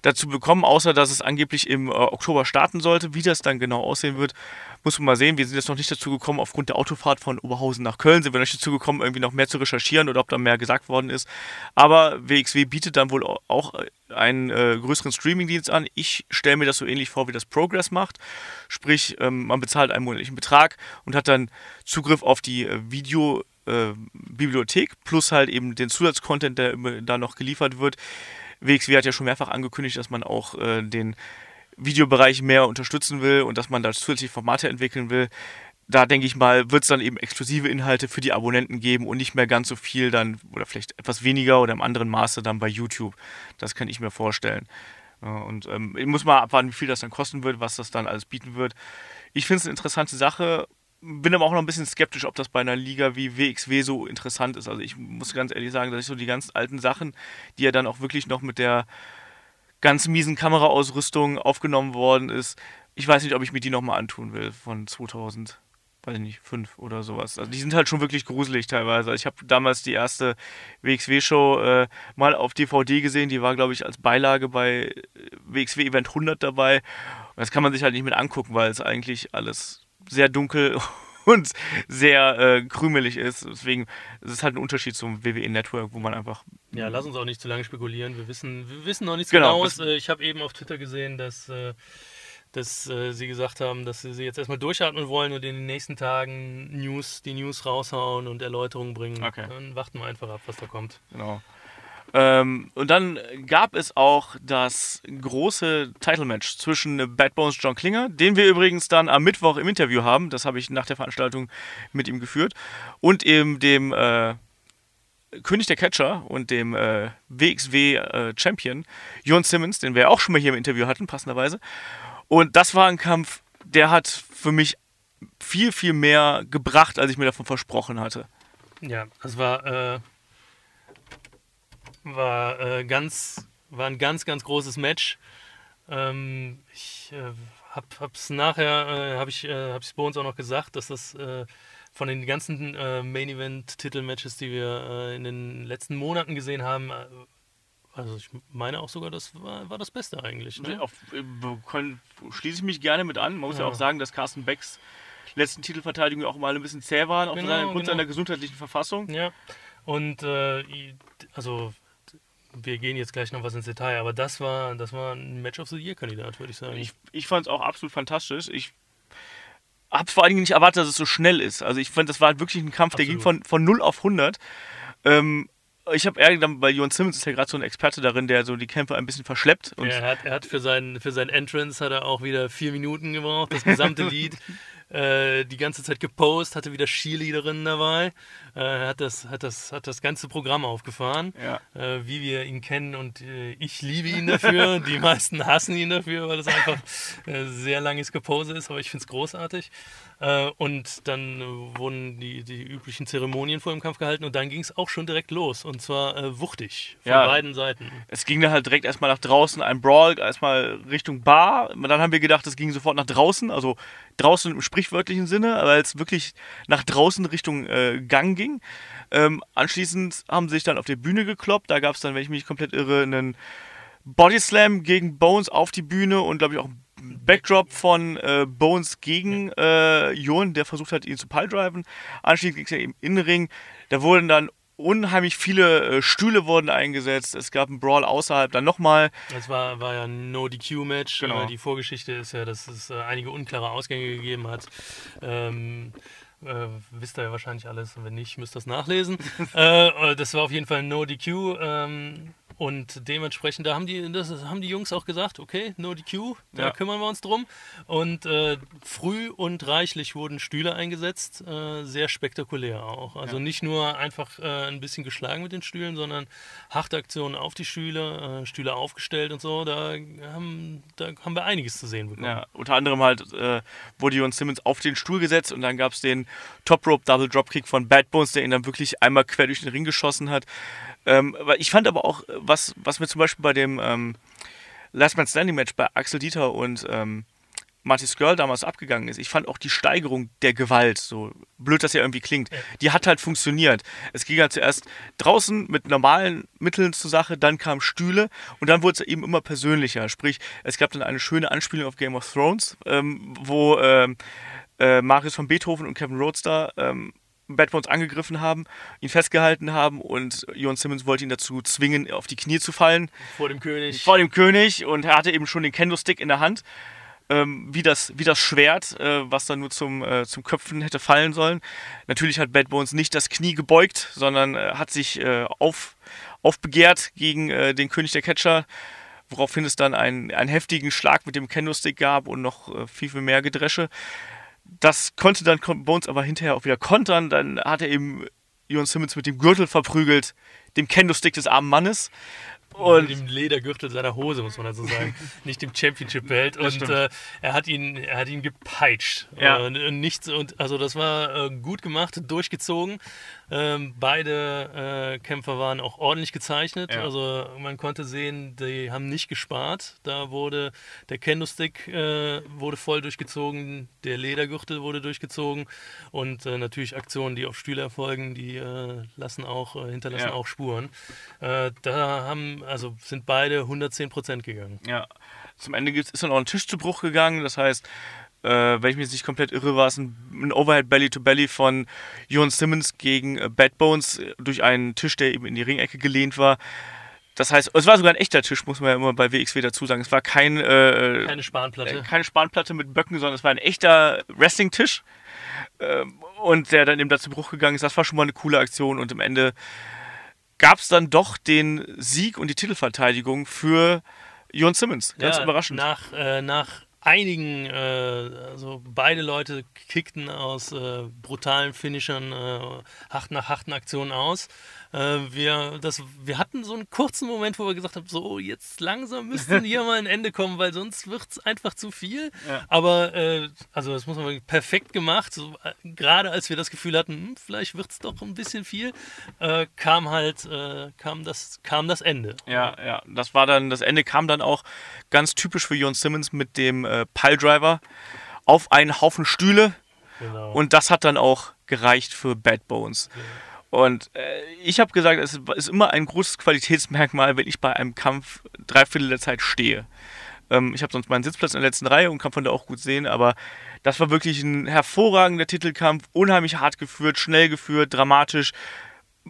B: dazu bekommen, außer dass es angeblich im äh, Oktober starten sollte. Wie das dann genau aussehen wird, muss man mal sehen. Wir sind jetzt noch nicht dazu gekommen, aufgrund der Autofahrt von Oberhausen nach Köln sind wir noch nicht dazu gekommen, irgendwie noch mehr zu recherchieren oder ob da mehr gesagt worden ist. Aber WXW bietet dann wohl auch einen äh, größeren Streamingdienst an. Ich stelle mir das so ähnlich vor, wie das Progress macht. Sprich, ähm, man bezahlt einen monatlichen Betrag und hat dann Zugriff auf die äh, Video- äh, Bibliothek plus halt eben den Zusatzcontent, der da noch geliefert wird. WXW hat ja schon mehrfach angekündigt, dass man auch äh, den Videobereich mehr unterstützen will und dass man da zusätzliche Formate entwickeln will. Da denke ich mal, wird es dann eben exklusive Inhalte für die Abonnenten geben und nicht mehr ganz so viel dann oder vielleicht etwas weniger oder im anderen Maße dann bei YouTube. Das kann ich mir vorstellen. Und ähm, ich muss mal abwarten, wie viel das dann kosten wird, was das dann alles bieten wird. Ich finde es eine interessante Sache bin aber auch noch ein bisschen skeptisch, ob das bei einer Liga wie WXW so interessant ist. Also ich muss ganz ehrlich sagen, dass ich so die ganz alten Sachen, die ja dann auch wirklich noch mit der ganz miesen Kameraausrüstung aufgenommen worden ist, ich weiß nicht, ob ich mir die nochmal antun will von 2000, weiß ich nicht, 5 oder sowas. Also die sind halt schon wirklich gruselig teilweise. Ich habe damals die erste WXW-Show äh, mal auf DVD gesehen, die war, glaube ich, als Beilage bei WXW Event 100 dabei. Und das kann man sich halt nicht mit angucken, weil es eigentlich alles sehr dunkel und sehr äh, krümelig ist. Deswegen ist es halt ein Unterschied zum WWE Network, wo man einfach.
C: Ja, lass uns auch nicht zu lange spekulieren. Wir wissen, wir wissen noch nichts
B: Genau,
C: Genaues. Äh, Ich habe eben auf Twitter gesehen, dass, äh, dass äh, sie gesagt haben, dass sie sie jetzt erstmal durchatmen wollen und in den nächsten Tagen News, die News raushauen und Erläuterungen bringen.
B: Okay.
C: Dann warten wir einfach ab, was da kommt.
B: Genau. Ähm, und dann gab es auch das große Title-Match zwischen Bad Bones John Klinger, den wir übrigens dann am Mittwoch im Interview haben, das habe ich nach der Veranstaltung mit ihm geführt, und eben dem äh, König der Catcher und dem äh, WXW-Champion Jon Simmons, den wir auch schon mal hier im Interview hatten, passenderweise. Und das war ein Kampf, der hat für mich viel, viel mehr gebracht, als ich mir davon versprochen hatte.
C: Ja, das war, äh, war, äh, ganz, war ein ganz, ganz großes Match. Ähm, ich äh, hab, hab's nachher, äh, habe ich äh, hab's bei uns auch noch gesagt, dass das äh, von den ganzen äh, Main Event Titelmatches, die wir äh, in den letzten Monaten gesehen haben, äh, also ich meine auch sogar, das war, war das Beste eigentlich. Ne?
B: Auf, äh, können, schließe ich mich gerne mit an. Man muss ja,
C: Ja.
B: auch sagen, dass Carsten Becks letzten Titelverteidigungen auch mal ein bisschen zäh waren,
C: Genau,
B: aufgrund
C: genau.
B: seiner gesundheitlichen Verfassung.
C: Ja, und also wir gehen jetzt gleich noch was ins Detail, aber das war, das war ein Match of the Year Kandidat, würde ich sagen.
B: Ich, ich fand es auch absolut fantastisch. Ich habe vor allen Dingen nicht erwartet, dass es so schnell ist. Also ich fand, das war wirklich ein Kampf, der ging von,
C: Absolut.
B: von 0 auf 100. Ähm, ich habe eher gedacht, weil Jon Simmons ist ja gerade so ein Experte darin, der so die Kämpfe ein bisschen verschleppt. Und
C: er hat, er hat für sein, für sein Entrance hat er auch wieder vier Minuten gebraucht, das gesamte Lied. Äh, die ganze Zeit gepostet, hatte wieder Cheerleaderinnen dabei, äh, hat, das, hat, das, hat das ganze Programm aufgefahren,
B: Ja.
C: äh, wie wir ihn kennen und äh, ich liebe ihn dafür. die meisten hassen ihn dafür, weil es einfach äh, sehr langes Gepose ist, aber ich finde es großartig. Und dann wurden die, die üblichen Zeremonien vor dem Kampf gehalten und dann ging es auch schon direkt los und zwar wuchtig von
B: Ja.
C: beiden Seiten.
B: es ging dann halt direkt erstmal nach draußen, ein Brawl, erstmal Richtung Bar. Dann haben wir gedacht, es ging sofort nach draußen, also draußen im sprichwörtlichen Sinne, weil es wirklich nach draußen Richtung äh, Gang ging. Ähm, anschließend haben sie sich dann auf der Bühne gekloppt. Da gab es dann, wenn ich mich komplett irre, einen Bodyslam gegen Bones auf die Bühne und glaube ich auch ein Backdrop von äh, Bones gegen äh, Jon, der versucht hat, ihn zu piledriven. Anschließend ging es ja im Innenring. Da wurden dann unheimlich viele äh, Stühle wurden eingesetzt. Es gab einen Brawl außerhalb, dann nochmal.
C: Es war, war ja ein No-DQ-Match.
B: Genau.
C: Äh, die Vorgeschichte ist ja, dass es äh, einige unklare Ausgänge gegeben hat. Ähm, äh, wisst ihr ja wahrscheinlich alles. Wenn nicht, müsst ihr das nachlesen. äh, das war auf jeden Fall ein No-DQ. Ähm, und dementsprechend, da haben die, das haben die Jungs auch gesagt, okay, no DQ, da
B: Ja.
C: kümmern wir uns drum. Und äh, früh und reichlich wurden Stühle eingesetzt, äh, sehr spektakulär auch. Also nicht nur einfach äh, ein bisschen geschlagen mit den Stühlen, sondern harte Aktionen auf die Stühle, äh, Stühle aufgestellt und so. Da haben, da haben wir einiges zu sehen bekommen.
B: Ja, unter anderem halt äh, wurde Jon Simmons auf den Stuhl gesetzt und dann gab es den Top Rope Double Dropkick von Bad Bones, der ihn dann wirklich einmal quer durch den Ring geschossen hat. Ähm, ich fand aber auch, was, was mir zum Beispiel bei dem ähm, Last Man Standing Match bei Axel Dieter und ähm, Marty Skrull damals abgegangen ist. Ich fand auch die Steigerung der Gewalt, so blöd das ja irgendwie klingt, die hat halt funktioniert. Es ging ja zuerst draußen mit normalen Mitteln zur Sache, dann kamen Stühle und dann wurde es eben immer persönlicher. Sprich, es gab dann eine schöne Anspielung auf Game of Thrones, ähm, wo ähm, äh, Marius von Beethoven und Kevin Roadster ähm, Bad Bones angegriffen haben, ihn festgehalten haben und Jon Simmons wollte ihn dazu zwingen, auf die Knie zu fallen
C: Vor dem König.
B: vor dem König und er hatte eben schon den Kendo-Stick in der Hand, ähm, wie, das, wie das Schwert, äh, was dann nur zum, äh, zum Köpfen hätte fallen sollen. Natürlich hat Bad Bones nicht das Knie gebeugt, sondern äh, hat sich äh, auf, aufbegehrt gegen äh, den König der Catcher, woraufhin es dann einen, einen heftigen Schlag mit dem Kendo-Stick gab und noch äh, viel, viel mehr Gedresche. Das konnte dann Bones aber hinterher auch wieder kontern. Dann hat er eben Jon Simmons mit dem Gürtel verprügelt, dem Kendo-Stick des armen Mannes. Und
C: dem Ledergürtel seiner Hose, muss man dazu sagen. Nicht dem Championship-Belt. Und äh, er hat ihn, er hat ihn gepeitscht.
B: Ja.
C: Und, und nichts, und also das war äh, gut gemacht, durchgezogen. Ähm, beide äh, Kämpfer waren auch ordentlich gezeichnet.
B: Ja.
C: Also man konnte sehen, die haben nicht gespart. Da wurde der Kendo-Stick äh, wurde voll durchgezogen, der Ledergürtel wurde durchgezogen und äh, natürlich Aktionen, die auf Stühle erfolgen, die äh, lassen auch, äh, hinterlassen
B: Ja.
C: auch Spuren. Äh, da haben, also sind beide 110 Prozent gegangen.
B: Ja, zum Ende gibt's, ist dann auch ein Tisch zu Bruch gegangen. Das heißt, äh, wenn ich mich nicht komplett irre, war es ein, ein Overhead Belly to Belly von Jon Simmons gegen äh, Bad Bones äh, durch einen Tisch, der eben in die Ringecke gelehnt war. Das heißt, es war sogar ein echter Tisch, muss man ja immer bei WXW dazu sagen. Es war kein, äh,
C: Keine Spanplatte.
B: äh, keine Spanplatte mit Böcken, sondern es war ein echter Wrestling-Tisch. Ähm, und der dann eben da zu Bruch gegangen ist. Das war schon mal eine coole Aktion. Und am Ende gab es dann doch den Sieg und die Titelverteidigung für Jon Simmons. Ganz
C: Ja,
B: überraschend.
C: Nach, äh, nach einigen, äh, also beide Leute kickten aus äh, brutalen Finishern äh, nach harten Aktionen aus. Äh, wir, das, wir hatten so einen kurzen Moment, wo wir gesagt haben, so jetzt langsam müsste hier mal ein Ende kommen, weil sonst wird es einfach zu viel.
B: Ja.
C: Aber äh, also das muss man sagen, perfekt gemacht. So, äh, Gerade als wir das Gefühl hatten, hm, vielleicht wird es doch ein bisschen viel, äh, kam halt äh, kam das kam das Ende.
B: Ja, ja, das war dann, das Ende kam dann auch ganz typisch für Jon Simmons mit dem äh, Piledriver auf einen Haufen Stühle
C: Genau.
B: und das hat dann auch gereicht für Bad Bones. Und äh, ich habe gesagt, es ist immer ein großes Qualitätsmerkmal, wenn ich bei einem Kampf drei Viertel der Zeit stehe. Ähm, ich habe sonst meinen Sitzplatz in der letzten Reihe und kann von da auch gut sehen, aber das war wirklich ein hervorragender Titelkampf, unheimlich hart geführt, schnell geführt, dramatisch.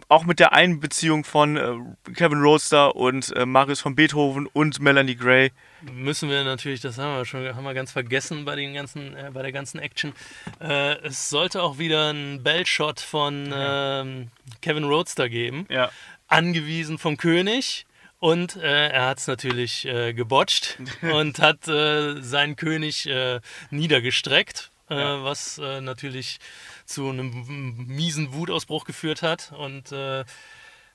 B: Auch mit der Einbeziehung von äh, Kevin Roadster und äh, Marius von Beethoven und Melanie Gray.
C: müssen wir natürlich, das haben wir schon haben wir ganz vergessen bei, den ganzen, äh, bei der ganzen Action. Äh, es sollte auch wieder einen Bellshot von ähm, Kevin Roadster geben,
B: Ja.
C: angewiesen vom König. Und äh, er hat es natürlich äh, gebotcht und hat äh, seinen König äh, niedergestreckt, äh,
B: Ja.
C: was natürlich zu einem miesen Wutausbruch geführt hat. Und äh,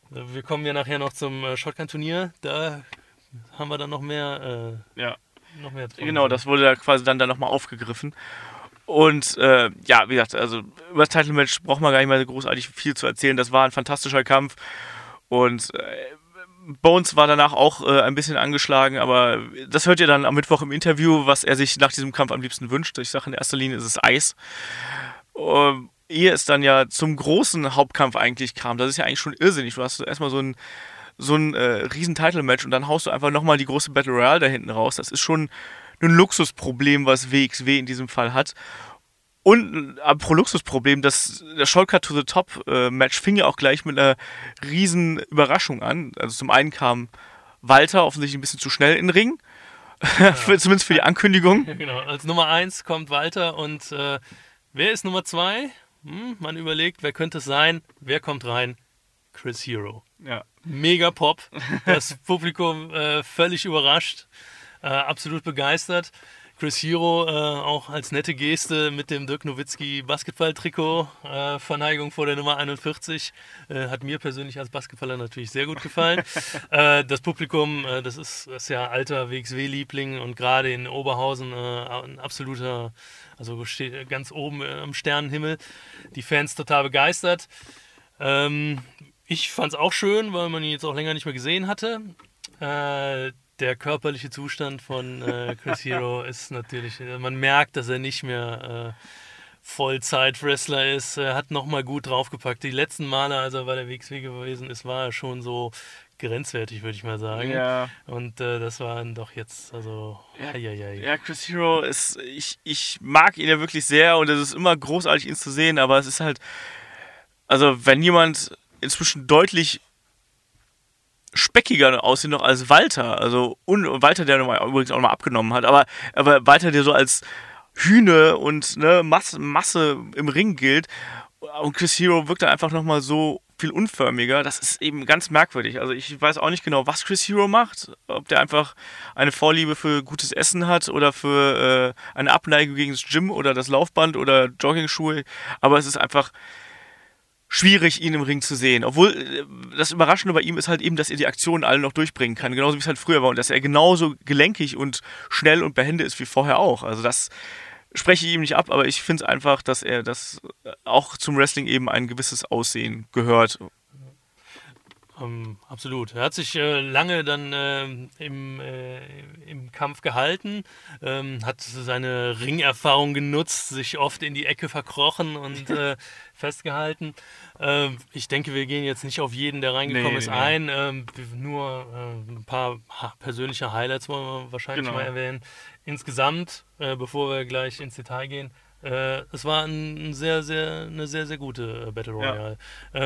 C: wir kommen ja nachher noch zum äh, Shotgun-Turnier. Da haben wir dann noch mehr,
B: Ja.
C: äh, noch mehr.
B: Genau, das wurde da quasi dann, dann nochmal aufgegriffen. Und äh, ja, wie gesagt, also über das Title-Match braucht man gar nicht mehr großartig viel zu erzählen. Das war ein fantastischer Kampf. Und äh, Bones war danach auch äh, ein bisschen angeschlagen, aber das hört ihr dann am Mittwoch im Interview, was er sich nach diesem Kampf am liebsten wünscht. Ich sage, in erster Linie ist es Eis. Ähm, ehe es dann ja zum großen Hauptkampf eigentlich kam, das ist ja eigentlich schon irrsinnig. Du hast erstmal so einen, so ein äh, riesen Title-Match und dann haust du einfach nochmal die große Battle Royale da hinten raus. Das ist schon ein Luxusproblem, was WXW in diesem Fall hat. Und ein pro Luxusproblem, das, das Shortcut to the Top äh, Match fing ja auch gleich mit einer riesen Überraschung an. Also zum einen kam Walter offensichtlich ein bisschen zu schnell in den Ring. Ja. für, zumindest für die Ankündigung.
C: genau. Als Nummer 1 kommt Walter und äh, wer ist Nummer 2? Hm, man überlegt, wer könnte es sein? Wer kommt rein? Chris Hero.
B: Ja.
C: Mega Pop. Das Publikum äh, völlig überrascht, äh, absolut begeistert. Chris Hero äh, auch als nette Geste mit dem Dirk Nowitzki Basketball-Trikot, äh, Verneigung vor der Nummer 41, äh, hat mir persönlich als Basketballer natürlich sehr gut gefallen. Äh, das Publikum, äh, das, ist, das ist ja alter WXW-Liebling und gerade in Oberhausen äh, ein absoluter, also ganz oben am Sternenhimmel. Die Fans total begeistert. Ähm, ich fand es auch schön, weil man ihn jetzt auch länger nicht mehr gesehen hatte der körperliche Zustand von äh, Chris Hero ist natürlich, äh, man merkt, dass er nicht mehr äh, Vollzeit-Wrestler ist. Er hat nochmal gut draufgepackt. Die letzten Male, als er bei der WXW gewesen ist, war er schon so grenzwertig, würde ich mal sagen.
B: Ja.
C: Und äh, das war dann doch jetzt, also.
B: Ja, ja, ja, ja. Chris Hero ist, ich, ich mag ihn ja wirklich sehr und es ist immer großartig, ihn zu sehen, aber es ist halt, also wenn jemand inzwischen deutlich speckiger aussehen noch als Walter. Also und Walter, der übrigens auch mal abgenommen hat, aber, aber Walter, der so als Hühne und ne, Masse, Masse im Ring gilt. Und Chris Hero wirkt dann einfach nochmal so viel unförmiger. Das ist eben ganz merkwürdig. Also ich weiß auch nicht genau, was Chris Hero macht. Ob der einfach eine Vorliebe für gutes Essen hat oder für äh, eine Abneigung gegen das Gym oder das Laufband oder Jogging-Schuhe. Aber es ist einfach schwierig, ihn im Ring zu sehen. Obwohl äh, das Überraschende bei ihm ist halt eben, dass er die Aktionen alle noch durchbringen kann, genauso wie es halt früher war und dass er genauso gelenkig und schnell und behende ist wie vorher auch. Also das spreche ich ihm nicht ab, aber ich finde es einfach, dass er das äh, auch zum Wrestling eben ein gewisses Aussehen gehört.
C: Ähm, absolut. Er hat sich äh, lange dann äh, im, äh, im Kampf gehalten, ähm, hat seine Ringerfahrung genutzt, sich oft in die Ecke verkrochen und äh, festgehalten. Ähm, ich denke, wir gehen jetzt nicht auf jeden, der reingekommen nee, ist, nee. ein. Ähm, nur äh, ein paar persönliche Highlights wollen wir wahrscheinlich genau. mal erwähnen. Insgesamt, äh, bevor wir gleich ins Detail gehen, es war ein sehr, sehr, eine sehr, sehr gute Battle Royale. Ja.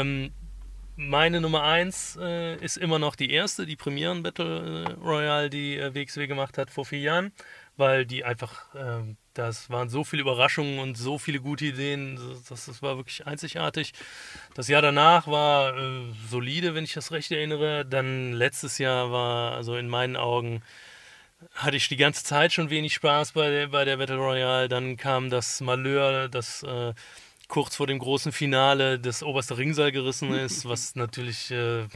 C: Meine Nummer 1 äh, ist immer noch die erste, die Premieren Battle äh, Royale, die äh, WXW gemacht hat vor vier Jahren, weil die einfach, äh, das waren so viele Überraschungen und so viele gute Ideen, das, das war wirklich einzigartig. Das Jahr danach war äh, solide, wenn ich das recht erinnere. Dann letztes Jahr war, also in meinen Augen, hatte ich die ganze Zeit schon wenig Spaß bei der, bei der Battle Royale. Dann kam das Malheur, das äh, kurz vor dem großen Finale das oberste Ringseil gerissen ist, was natürlich äh,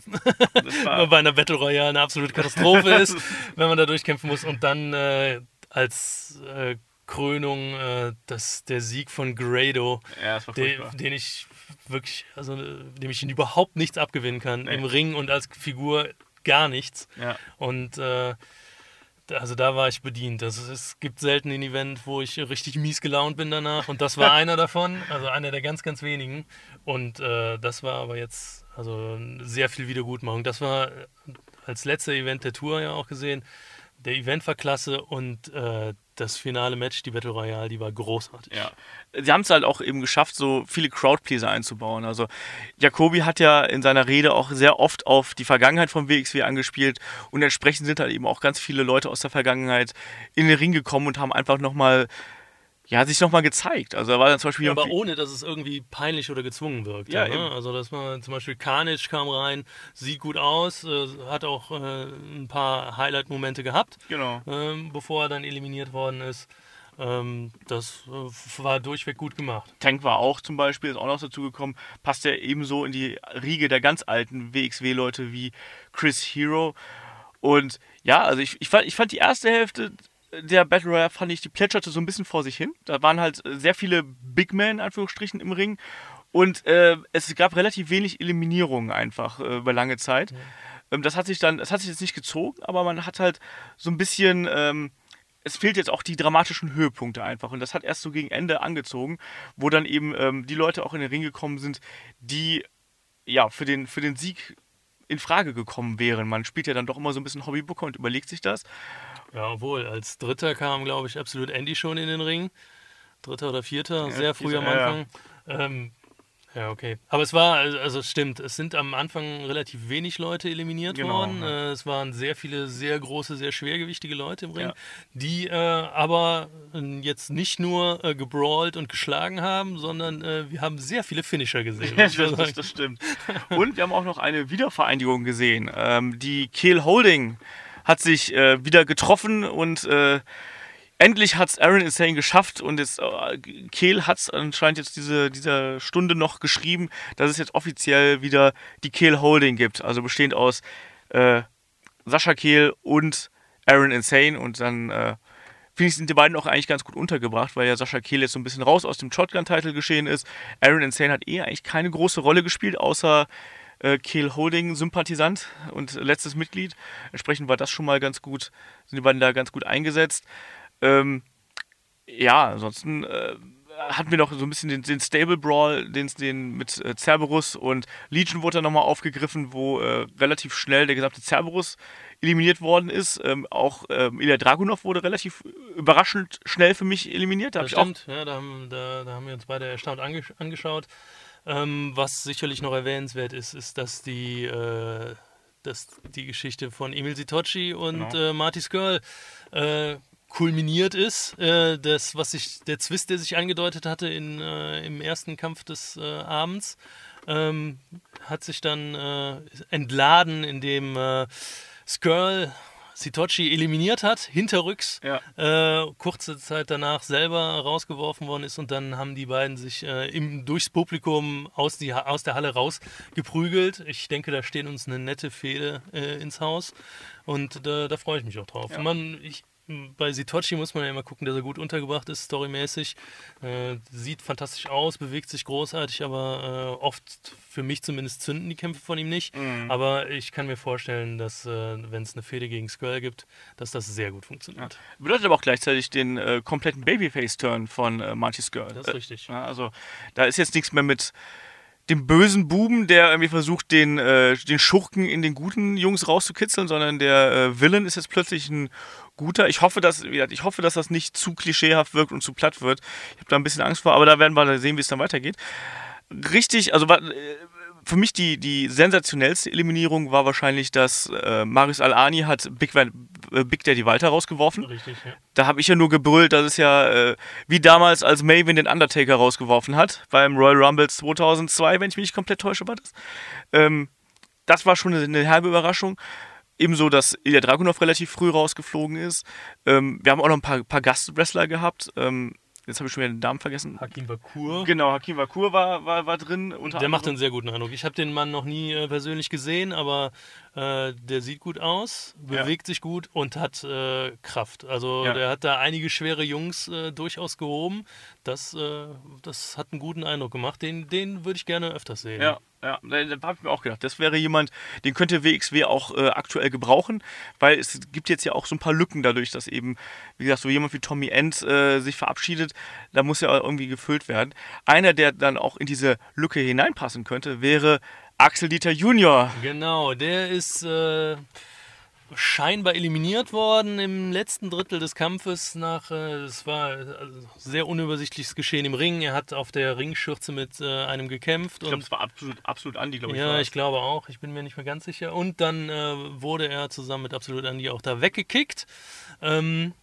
C: bei einer Battle Royale eine absolute Katastrophe ist, wenn man da durchkämpfen muss. Und dann äh, als äh, Krönung äh, das, der Sieg von Grado,
B: ja,
C: den, den, ich wirklich, also dem ich ihn überhaupt nichts abgewinnen kann. Nee. Im Ring und als Figur gar nichts.
B: Ja.
C: Und äh, also da war ich bedient. Also es gibt selten ein Event, wo ich richtig mies gelaunt bin danach. Und das war einer davon, also einer der ganz, ganz wenigen. Und äh, das war aber jetzt also sehr viel Wiedergutmachung. Das war äh, als letzter Event der Tour ja auch gesehen. Der Event war klasse und äh, das finale Match, die Battle Royale, die war großartig.
B: Ja. Sie haben es halt auch eben geschafft, so viele Crowdpleaser einzubauen. Also Jacobi hat ja in seiner Rede auch sehr oft auf die Vergangenheit vom WXW angespielt und entsprechend sind halt eben auch ganz viele Leute aus der Vergangenheit in den Ring gekommen und haben einfach nochmal ja, hat sich nochmal gezeigt. Also da war dann zum Beispiel.
C: Ja, aber ohne, dass es irgendwie peinlich oder gezwungen wirkt. Ja, ne? Also dass man zum Beispiel Carnage kam rein, sieht gut aus, äh, hat auch äh, ein paar Highlight-Momente gehabt,
B: genau.
C: ähm, bevor er dann eliminiert worden ist. Ähm, das äh, war durchweg gut gemacht.
B: Tank war auch zum Beispiel, ist auch noch dazu gekommen, passt ja ebenso in die Riege der ganz alten WXW-Leute wie Chris Hero. Und ja, also ich, ich, fand, ich fand die erste Hälfte der Battle Royale fand ich, die plätscherte so ein bisschen vor sich hin. Da waren halt sehr viele Big Men, in Anführungsstrichen, im Ring. Und äh, es gab relativ wenig Eliminierungen einfach äh, über lange Zeit. Ja. Ähm, das hat sich dann, das hat sich jetzt nicht gezogen, aber man hat halt so ein bisschen, ähm, es fehlt jetzt auch die dramatischen Höhepunkte einfach. Und das hat erst so gegen Ende angezogen, wo dann eben ähm, die Leute auch in den Ring gekommen sind, die ja für den, für den Sieg in Frage gekommen wären. Man spielt ja dann doch immer so ein bisschen Hobbybooker und überlegt sich das.
C: Ja, obwohl, als Dritter kam, glaube ich, absolut Andy schon in den Ring. Dritter oder Vierter, sehr früh am. Anfang. Ähm, ja, okay. Aber es war, also es stimmt, es sind am Anfang relativ wenig Leute eliminiert
B: Genau,
C: worden.
B: ja.
C: Äh, es waren sehr viele sehr große, sehr schwergewichtige Leute im Ring,
B: Ja.
C: die äh, aber äh, jetzt nicht nur äh, gebrawlt und geschlagen haben, sondern äh, wir haben sehr viele Finisher gesehen.
B: Ja, das, das, das stimmt. Und wir haben auch noch eine Wiedervereinigung gesehen. Ähm, die Kehl Holding hat sich äh, wieder getroffen und äh, endlich hat es Aaron Insane geschafft und jetzt äh, Kehl hat es anscheinend jetzt diese dieser Stunde noch geschrieben, dass es jetzt offiziell wieder die Kehl Holding gibt. Also bestehend aus äh, Sascha Kehl und Aaron Insane und dann äh, finde ich, sind die beiden auch eigentlich ganz gut untergebracht, weil ja Sascha Kehl jetzt so ein bisschen raus aus dem Shotgun-Title geschehen ist. Aaron Insane hat eh eigentlich keine große Rolle gespielt, außer äh, Kehl Holding-Sympathisant und letztes Mitglied. Entsprechend war das schon mal ganz gut, sind die beiden da ganz gut eingesetzt. Ähm, ja, ansonsten äh, hatten wir noch so ein bisschen den, den Stable Brawl, den, den mit äh, Cerberus und Legion wurde dann nochmal aufgegriffen, wo äh, relativ schnell der gesamte Cerberus eliminiert worden ist. Ähm, auch ähm, Ilya Dragunov wurde relativ überraschend schnell für mich eliminiert. Da
C: Das stimmt, ja, da, haben, da, da haben wir uns beide erstaunt ange angeschaut. Ähm, was sicherlich noch erwähnenswert ist, ist, dass die, äh, dass die Geschichte von Emil Sitocci und
B: Genau.
C: äh, Marty Skirl äh, kulminiert ist. Äh, das, was sich, der Zwist, der sich angedeutet hatte in, äh, im ersten Kampf des äh, Abends, ähm, hat sich dann äh, entladen, indem äh, Skirl Sitochi eliminiert hat, hinterrücks,
B: Ja.
C: äh, kurze Zeit danach selber rausgeworfen worden ist und dann haben die beiden sich äh, im, durchs Publikum aus, die, aus der Halle rausgeprügelt. Ich denke, da stehen uns eine nette Fehde ins Haus und da, da freue ich mich auch drauf.
B: Ja.
C: Man, ich, bei Sitochi muss man ja immer gucken, dass er gut untergebracht ist, storymäßig. Äh, sieht fantastisch aus, bewegt sich großartig, aber äh, oft, für mich zumindest, zünden die Kämpfe von ihm nicht.
B: Mhm.
C: Aber ich kann mir vorstellen, dass, äh, wenn es eine Fehde gegen Skrull gibt, dass das sehr gut funktioniert.
B: Bedeutet aber auch gleichzeitig den äh, kompletten Babyface-Turn von äh, Marty Skirl.
C: Das ist richtig.
B: Ja, also da ist jetzt nichts mehr mit dem bösen Buben, der irgendwie versucht, den, äh, den Schurken in den guten Jungs rauszukitzeln, sondern der äh, Villain ist jetzt plötzlich ein guter. Ich hoffe, dass, ich hoffe, dass das nicht zu klischeehaft wirkt und zu platt wird. Ich habe da ein bisschen Angst vor, aber da werden wir sehen, wie es dann weitergeht. Richtig, also äh, für mich die, die sensationellste Eliminierung war wahrscheinlich, dass äh, Marius Al-Ani hat Big, Van, äh, Big Daddy Walter rausgeworfen
C: Richtig, ja.
B: da habe ich ja nur gebrüllt, dass es ja äh, wie damals, als Maven den Undertaker rausgeworfen hat, beim Royal Rumble 2002, wenn ich mich nicht komplett täusche, war das. Ähm, das war schon eine, eine herbe Überraschung. Ebenso, dass Ilya Dragunov relativ früh rausgeflogen ist. Ähm, wir haben auch noch ein paar, paar Gastwrestler gehabt. Ähm, jetzt habe ich schon wieder den Namen vergessen.
C: Hakim Bakur.
B: Genau, Hakim Vakur war, war, war drin.
C: Der macht
B: anderem.
C: einen sehr guten Eindruck. Ich habe den Mann noch nie äh, persönlich gesehen, aber äh, der sieht gut aus,
B: Ja.
C: bewegt sich gut und hat äh, Kraft. Also
B: Ja.
C: der hat da einige schwere Jungs äh, durchaus gehoben. Das, äh, das hat einen guten Eindruck gemacht. Den, den würde ich gerne öfters sehen.
B: Ja, ja, da, habe ich mir auch gedacht, das wäre jemand, den könnte WXW auch äh, aktuell gebrauchen, weil es gibt jetzt ja auch so ein paar Lücken dadurch, dass eben, wie gesagt, so jemand wie Tommy End äh, sich verabschiedet, da muss ja irgendwie gefüllt werden. Einer, der dann auch in diese Lücke hineinpassen könnte, wäre Axel Dieter Junior.
C: Genau, der ist äh, scheinbar eliminiert worden im letzten Drittel des Kampfes nach, äh, es war äh, sehr unübersichtliches Geschehen im Ring. Er hat auf der Ringschürze mit äh, einem gekämpft
B: Ich glaube, es war absolut, absolut Andi, glaube ich.
C: ja, ich glaube auch. Ich bin mir nicht mehr ganz sicher. Und dann äh, wurde er zusammen mit Absolut Andy auch da weggekickt. Ähm,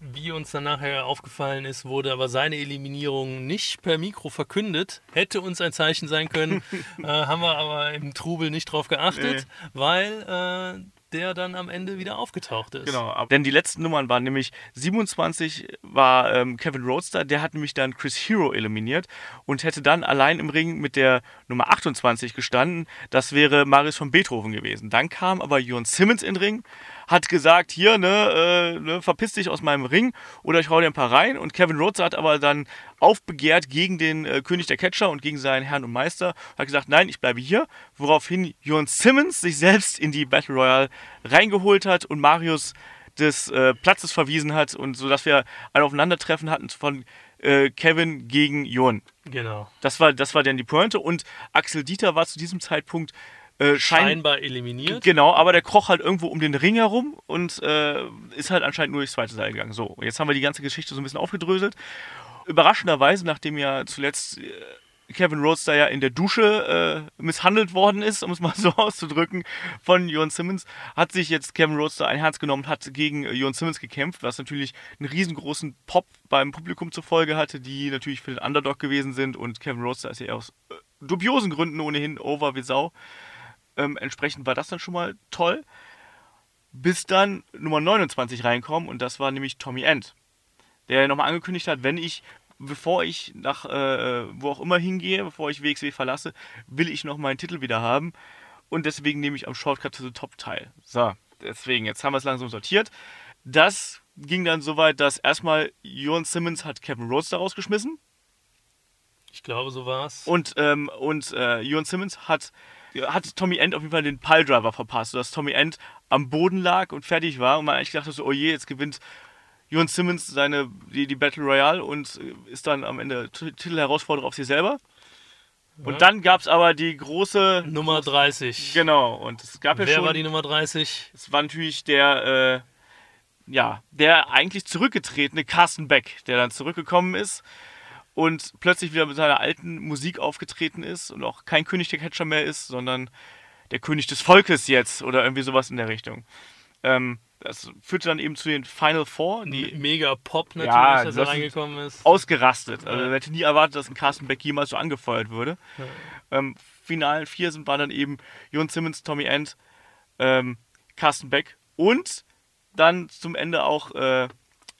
C: wie uns dann nachher aufgefallen ist, wurde aber seine Eliminierung nicht per Mikro verkündet. Hätte uns ein Zeichen sein können, äh, haben wir aber im Trubel nicht drauf geachtet, weil äh, der dann am Ende wieder aufgetaucht ist.
B: Genau, denn die letzten Nummern waren nämlich 27 war ähm, Kevin Roadster, der hat nämlich dann Chris Hero eliminiert und hätte dann allein im Ring mit der Nummer 28 gestanden. Das wäre Marius von Beethoven gewesen. Dann kam aber Jon Simmons in den Ring, hat gesagt, hier, ne, äh, ne, verpiss dich aus meinem Ring oder ich hau dir ein paar rein. Und Kevin Roadster hat aber dann aufbegehrt gegen den äh, König der Catcher und gegen seinen Herrn und Meister. Hat gesagt, nein, ich bleibe hier. Woraufhin Jon Simmons sich selbst in die Battle Royale reingeholt hat und Marius des äh, Platzes verwiesen hat und so, dass wir ein Aufeinandertreffen hatten von äh, Kevin gegen Jon.
C: Genau.
B: Das war, das war dann die Pointe und Axel Dieter war zu diesem Zeitpunkt äh, schein
C: Scheinbar eliminiert.
B: Genau, aber der kroch halt irgendwo um den Ring herum und äh, ist halt anscheinend nur durchs zweite Seil gegangen. So, jetzt haben wir die ganze Geschichte so ein bisschen aufgedröselt. Überraschenderweise, nachdem ja zuletzt äh, Kevin Rhodes da ja in der Dusche äh, misshandelt worden ist, um es mal so auszudrücken, von Jon Simmons, hat sich jetzt Kevin Rhodes da ein Herz genommen, hat gegen äh, Jon Simmons gekämpft, was natürlich einen riesengroßen Pop beim Publikum zur Folge hatte, die natürlich für den Underdog gewesen sind und Kevin Rhodes da ist ja aus äh, dubiosen Gründen ohnehin over wie Sau. Ähm, entsprechend war das dann schon mal toll. Bis dann Nummer 29 reinkommen und das war nämlich Tommy End, der nochmal angekündigt hat, wenn ich bevor ich nach äh, wo auch immer hingehe, bevor ich WXW verlasse, will ich noch meinen Titel wieder haben. Und deswegen nehme ich am Shortcut to the Top teil. So, deswegen, jetzt haben wir es langsam sortiert. Das ging dann so weit, dass erstmal Jon Simmons hat Kevin Rhodes da rausgeschmissen.
C: Ich glaube, so war's.
B: Und, ähm, und äh, Jon Simmons hat, hat Tommy End auf jeden Fall den Piledriver verpasst, sodass Tommy End am Boden lag und fertig war. Und man eigentlich dachte so, oh je, jetzt gewinnt Jon Simmons seine, die, die Battle Royale und äh, ist dann am Ende Titelherausforderer auf sich selber. Und
C: Ja.
B: dann gab es aber die große.
C: Nummer 30.
B: Genau, und es gab ja
C: Wer
B: schon.
C: war die Nummer 30?
B: Es war natürlich der, äh, ja, der eigentlich zurückgetretene Carsten Beck, der dann zurückgekommen ist und plötzlich wieder mit seiner alten Musik aufgetreten ist und auch kein König der Catcher mehr ist, sondern der König des Volkes jetzt oder irgendwie sowas in der Richtung. Ähm, das führte dann eben zu den Final Four, die
C: Mega Pop natürlich,
B: Ja,
C: dass er reingekommen ist.
B: ausgerastet. Also
C: Ja.
B: man hätte nie erwartet, dass ein Carsten Beck jemals so angefeuert würde. Ähm, finalen vier sind waren dann eben Jon Simmons, Tommy End, ähm, Carsten Beck und dann zum Ende auch äh,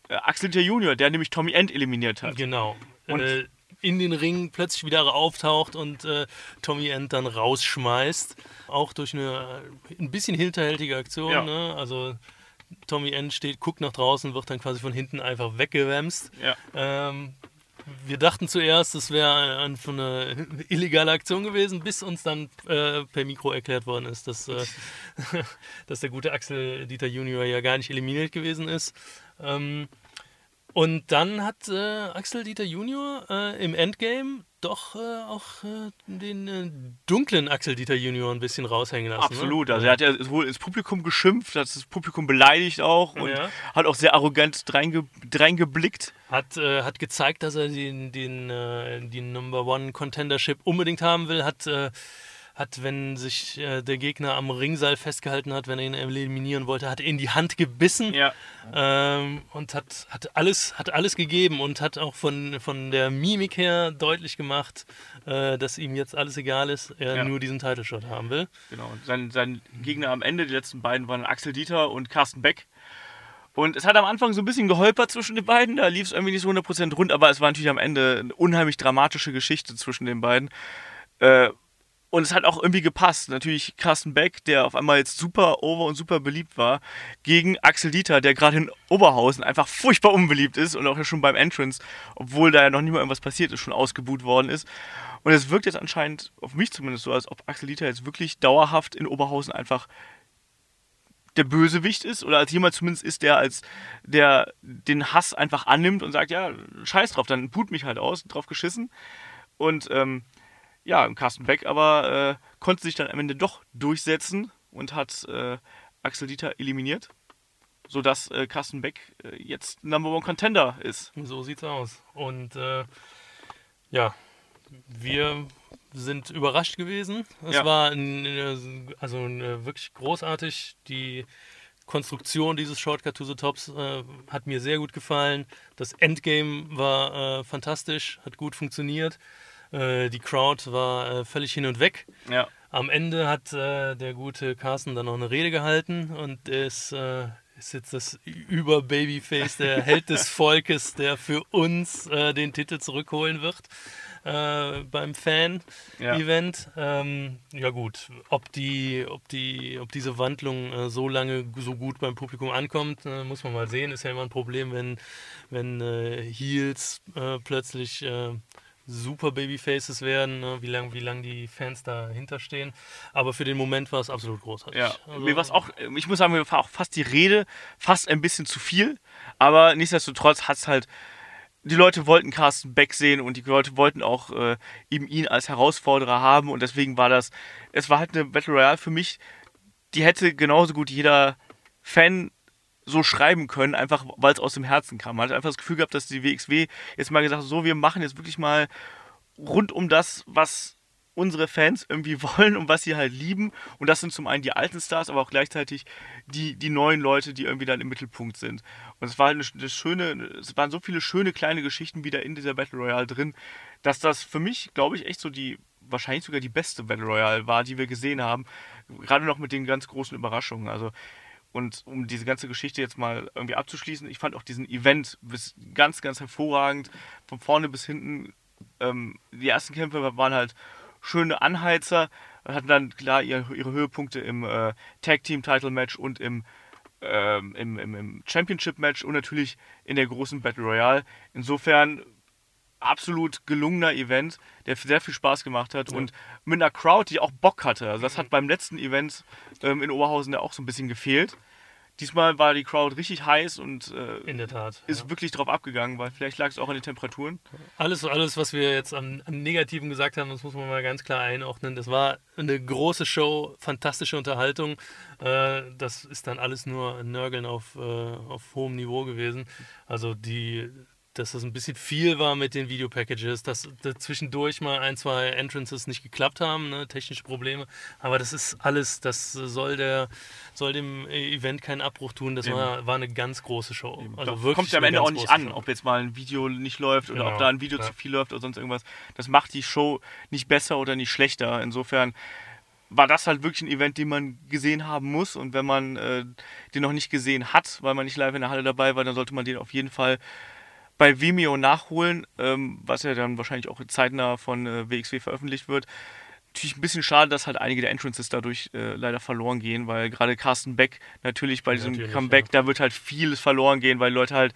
B: Axel Dieter Junior, der nämlich Tommy End eliminiert hat.
C: Genau.
B: Und-
C: äh, in den Ring plötzlich wieder auftaucht und äh, Tommy End dann rausschmeißt. Auch durch eine äh, ein bisschen hinterhältige Aktion.
B: Ja.
C: Ne? Also Tommy End steht, guckt nach draußen, wird dann quasi von hinten einfach weggewämst.
B: Ja.
C: Ähm, wir dachten zuerst, es wäre eine, eine illegale Aktion gewesen, bis uns dann äh, per Mikro erklärt worden ist, dass, äh, dass der gute Axel Dieter Junior ja gar nicht eliminiert gewesen ist. Ähm, und dann hat äh, Axel Dieter Junior äh, im Endgame doch äh, auch äh, den äh, dunklen Axel Dieter Junior ein bisschen raushängen lassen.
B: Absolut.
C: Ne?
B: Also er hat ja wohl ins Publikum geschimpft, hat das Publikum beleidigt auch und
C: Ja.
B: hat auch sehr arrogant dreinge dreingeblickt.
C: Hat, äh, hat gezeigt, dass er den, den, äh, die Number One Contendership unbedingt haben will. Hat, äh, hat wenn sich äh, der Gegner am Ringseil festgehalten hat, wenn er ihn eliminieren wollte, hat er in die Hand gebissen
B: Ja.
C: ähm, und hat, hat, alles, hat alles gegeben und hat auch von, von der Mimik her deutlich gemacht, äh, dass ihm jetzt alles egal ist, er
B: Ja.
C: nur diesen Title Shot haben will.
B: Genau. Und sein, sein Gegner am Ende, die letzten beiden waren Axel Dieter und Carsten Beck. Und es hat am Anfang so ein bisschen geholpert zwischen den beiden, da lief es irgendwie nicht so 100% rund, aber es war natürlich am Ende eine unheimlich dramatische Geschichte zwischen den beiden. Äh, und es hat auch irgendwie gepasst. Natürlich Carsten Beck, der auf einmal jetzt super over und super beliebt war, gegen Axel Dieter, der gerade in Oberhausen einfach furchtbar unbeliebt ist und auch schon beim Entrance, obwohl da ja noch nicht mal irgendwas passiert ist, schon ausgebuht worden ist. Und es wirkt jetzt anscheinend, auf mich zumindest so, als ob Axel Dieter jetzt wirklich dauerhaft in Oberhausen einfach der Bösewicht ist oder als jemand zumindest ist, der als der den Hass einfach annimmt und sagt, ja, scheiß drauf, dann put mich halt aus, drauf geschissen. Und ähm, ja, Carsten Beck aber äh, konnte sich dann am Ende doch durchsetzen und hat äh, Axel Dieter eliminiert, sodass äh, Carsten Beck äh, jetzt Number One Contender ist.
C: So sieht's aus. Und äh, ja, wir sind überrascht gewesen. Es
B: Ja.
C: war ein, äh, also ein, äh, wirklich großartig. Die Konstruktion dieses Shortcut to the Tops hat mir sehr gut gefallen. Das Endgame war fantastisch, hat gut funktioniert. Äh, die Crowd war äh, völlig hin und weg.
B: Ja.
C: Am Ende hat äh, der gute Carsten dann noch eine Rede gehalten und ist, äh, ist jetzt das Über-Babyface, der Held des Volkes, der für uns äh, den Titel zurückholen wird äh, beim Fan-Event. Ja. Ähm, ja gut, ob, die, ob, die, ob diese Wandlung äh, so lange so gut beim Publikum ankommt, äh, muss man mal sehen. Ist ja immer ein Problem, wenn, wenn Heels plötzlich super Babyfaces werden, ne? wie lange wie lang die Fans dahinter stehen. Aber für den Moment war es absolut großartig.
B: Ja,
C: Also,
B: mir war es auch, ich muss sagen, mir war auch fast die Rede fast ein bisschen zu viel, aber nichtsdestotrotz hat es halt die Leute wollten Carsten Beck sehen und die Leute wollten auch äh, eben ihn als Herausforderer haben und deswegen war das, es war halt eine Battle Royale für mich, die hätte genauso gut jeder Fan so schreiben können, einfach weil es aus dem Herzen kam. Man hat einfach das Gefühl gehabt, dass die WXW jetzt mal gesagt hat, so, wir machen jetzt wirklich mal rund um das, was unsere Fans irgendwie wollen und was sie halt lieben. Und das sind zum einen die alten Stars, aber auch gleichzeitig die, die neuen Leute, die irgendwie dann im Mittelpunkt sind. Und es war halt eine, eine schöne, es waren so viele schöne kleine Geschichten wieder in dieser Battle Royale drin, dass das für mich, glaube ich, echt so die, wahrscheinlich sogar die beste Battle Royale war, die wir gesehen haben. Gerade noch mit den ganz großen Überraschungen. Also, und um diese ganze Geschichte jetzt mal irgendwie abzuschließen, ich fand auch diesen Event ganz, ganz hervorragend. Von vorne bis hinten. Ähm, die ersten Kämpfe waren halt schöne Anheizer, hatten dann klar ihre, ihre Höhepunkte im äh, Tag Team Title Match und im, ähm, im, im, im Championship Match und natürlich in der großen Battle Royale. Insofern absolut gelungener Event, der sehr viel Spaß gemacht hat ja. und mit einer Crowd, die auch Bock hatte. Also das hat beim letzten Event ähm, in Oberhausen ja auch so ein bisschen gefehlt. Diesmal war die Crowd richtig heiß und äh,
C: in der Tat
B: ist ja. wirklich drauf abgegangen, weil vielleicht lag es auch an den Temperaturen.
C: Alles, alles, was wir jetzt am, am, Negativen gesagt haben, das muss man mal ganz klar einordnen. Das war eine große Show, fantastische Unterhaltung. Äh, das ist dann alles nur Nörgeln auf, äh, auf hohem Niveau gewesen. Also die dass das ein bisschen viel war mit den Videopackages, dass zwischendurch mal ein, zwei Entrances nicht geklappt haben, ne, technische Probleme. Aber das ist alles, das soll der soll dem Event keinen Abbruch tun. Das war, war eine ganz große Show.
B: Eben. Also wirklich kommt ja am Ende auch nicht an, Show. ob jetzt mal ein Video nicht läuft oder genau. ob da ein Video ja. zu viel läuft oder sonst irgendwas. Das macht die Show nicht besser oder nicht schlechter. Insofern war das halt wirklich ein Event, den man gesehen haben muss. Und wenn man äh, den noch nicht gesehen hat, weil man nicht live in der Halle dabei war, dann sollte man den auf jeden Fall bei Vimeo nachholen, ähm, was ja dann wahrscheinlich auch zeitnah von äh, WXW veröffentlicht wird. Natürlich ein bisschen schade, dass halt einige der Entrances dadurch äh, leider verloren gehen, weil gerade Carsten Beck natürlich bei diesem natürlich, Comeback, ja. da wird halt vieles verloren gehen, weil Leute halt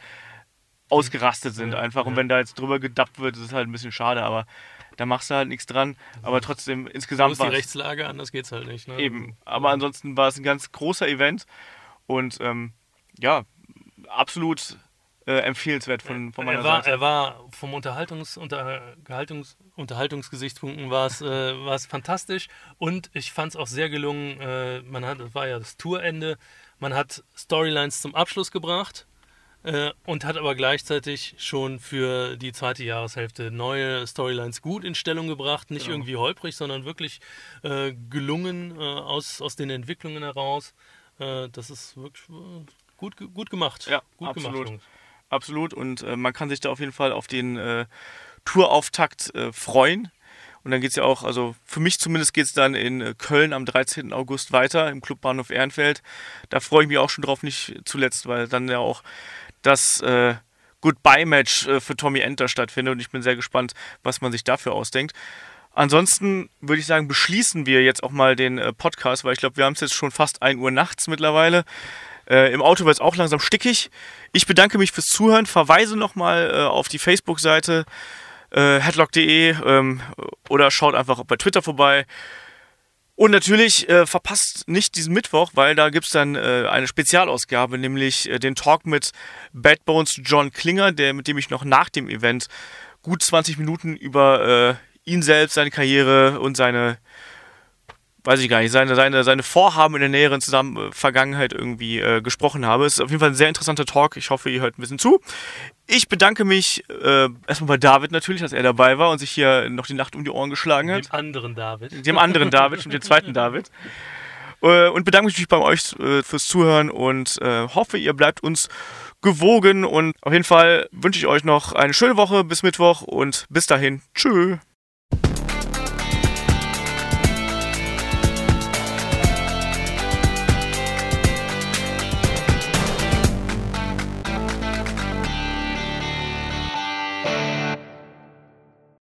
B: ausgerastet sind ja, einfach. Und wenn da jetzt drüber gedappt wird, ist es halt ein bisschen schade, aber da machst du halt nichts dran. Aber trotzdem insgesamt
C: war. die Rechtslage, anders geht's halt nicht. Ne?
B: Eben. Aber ansonsten war es ein ganz großer Event und ähm, ja, absolut äh, empfehlenswert von, von meiner
C: er war,
B: Seite.
C: Er war vom Unterhaltungs, unter, Gehaltungs, Unterhaltungsgesichtspunkten war es äh, fantastisch und ich fand es auch sehr gelungen. Äh, man hat, das war ja das Tourende, man hat Storylines zum Abschluss gebracht äh, und hat aber gleichzeitig schon für die zweite Jahreshälfte neue Storylines gut in Stellung gebracht. Nicht genau. irgendwie holprig, sondern wirklich äh, gelungen äh, aus, aus den Entwicklungen heraus. das ist wirklich gut, gut gemacht.
B: Ja,
C: gut
B: absolut. Gemacht, absolut. Und äh, man kann sich da auf jeden Fall auf den äh, Tourauftakt äh, freuen. Und dann geht es ja auch, also für mich zumindest geht es dann in äh, Köln am 13. August weiter im Clubbahnhof Ehrenfeld. Da freue ich mich auch schon drauf, nicht zuletzt, weil dann ja auch das äh, Goodbye-Match äh, für Tommy Enter stattfindet. Und ich bin sehr gespannt, was man sich dafür ausdenkt. Ansonsten würde ich sagen, beschließen wir jetzt auch mal den Podcast, weil ich glaube, wir haben es jetzt schon fast 1 Uhr nachts mittlerweile. Äh, Im Auto wird es auch langsam stickig. Ich bedanke mich fürs Zuhören, verweise nochmal äh, auf die Facebook-Seite äh, headlock.de ähm, oder schaut einfach bei Twitter vorbei. Und natürlich äh, verpasst nicht diesen Mittwoch, weil da gibt es dann äh, eine Spezialausgabe, nämlich äh, den Talk mit Bad Bones John Klinger, der, mit dem ich noch nach dem Event gut 20 Minuten über äh, ihn selbst, seine Karriere und seine weiß ich gar nicht, seine, seine, seine Vorhaben in der näheren Zusammen äh, Vergangenheit irgendwie äh, gesprochen habe. Es ist auf jeden Fall ein sehr interessanter Talk. Ich hoffe, ihr hört ein bisschen zu. Ich bedanke mich äh, erstmal bei David natürlich, dass er dabei war und sich hier noch die Nacht um die Ohren geschlagen hat.
C: Dem anderen David.
B: Dem anderen David und dem zweiten David. Äh, und bedanke mich natürlich bei euch äh, fürs Zuhören und hoffe, ihr bleibt uns gewogen. Und auf jeden Fall wünsche ich euch noch eine schöne Woche bis Mittwoch und bis dahin. Tschüss.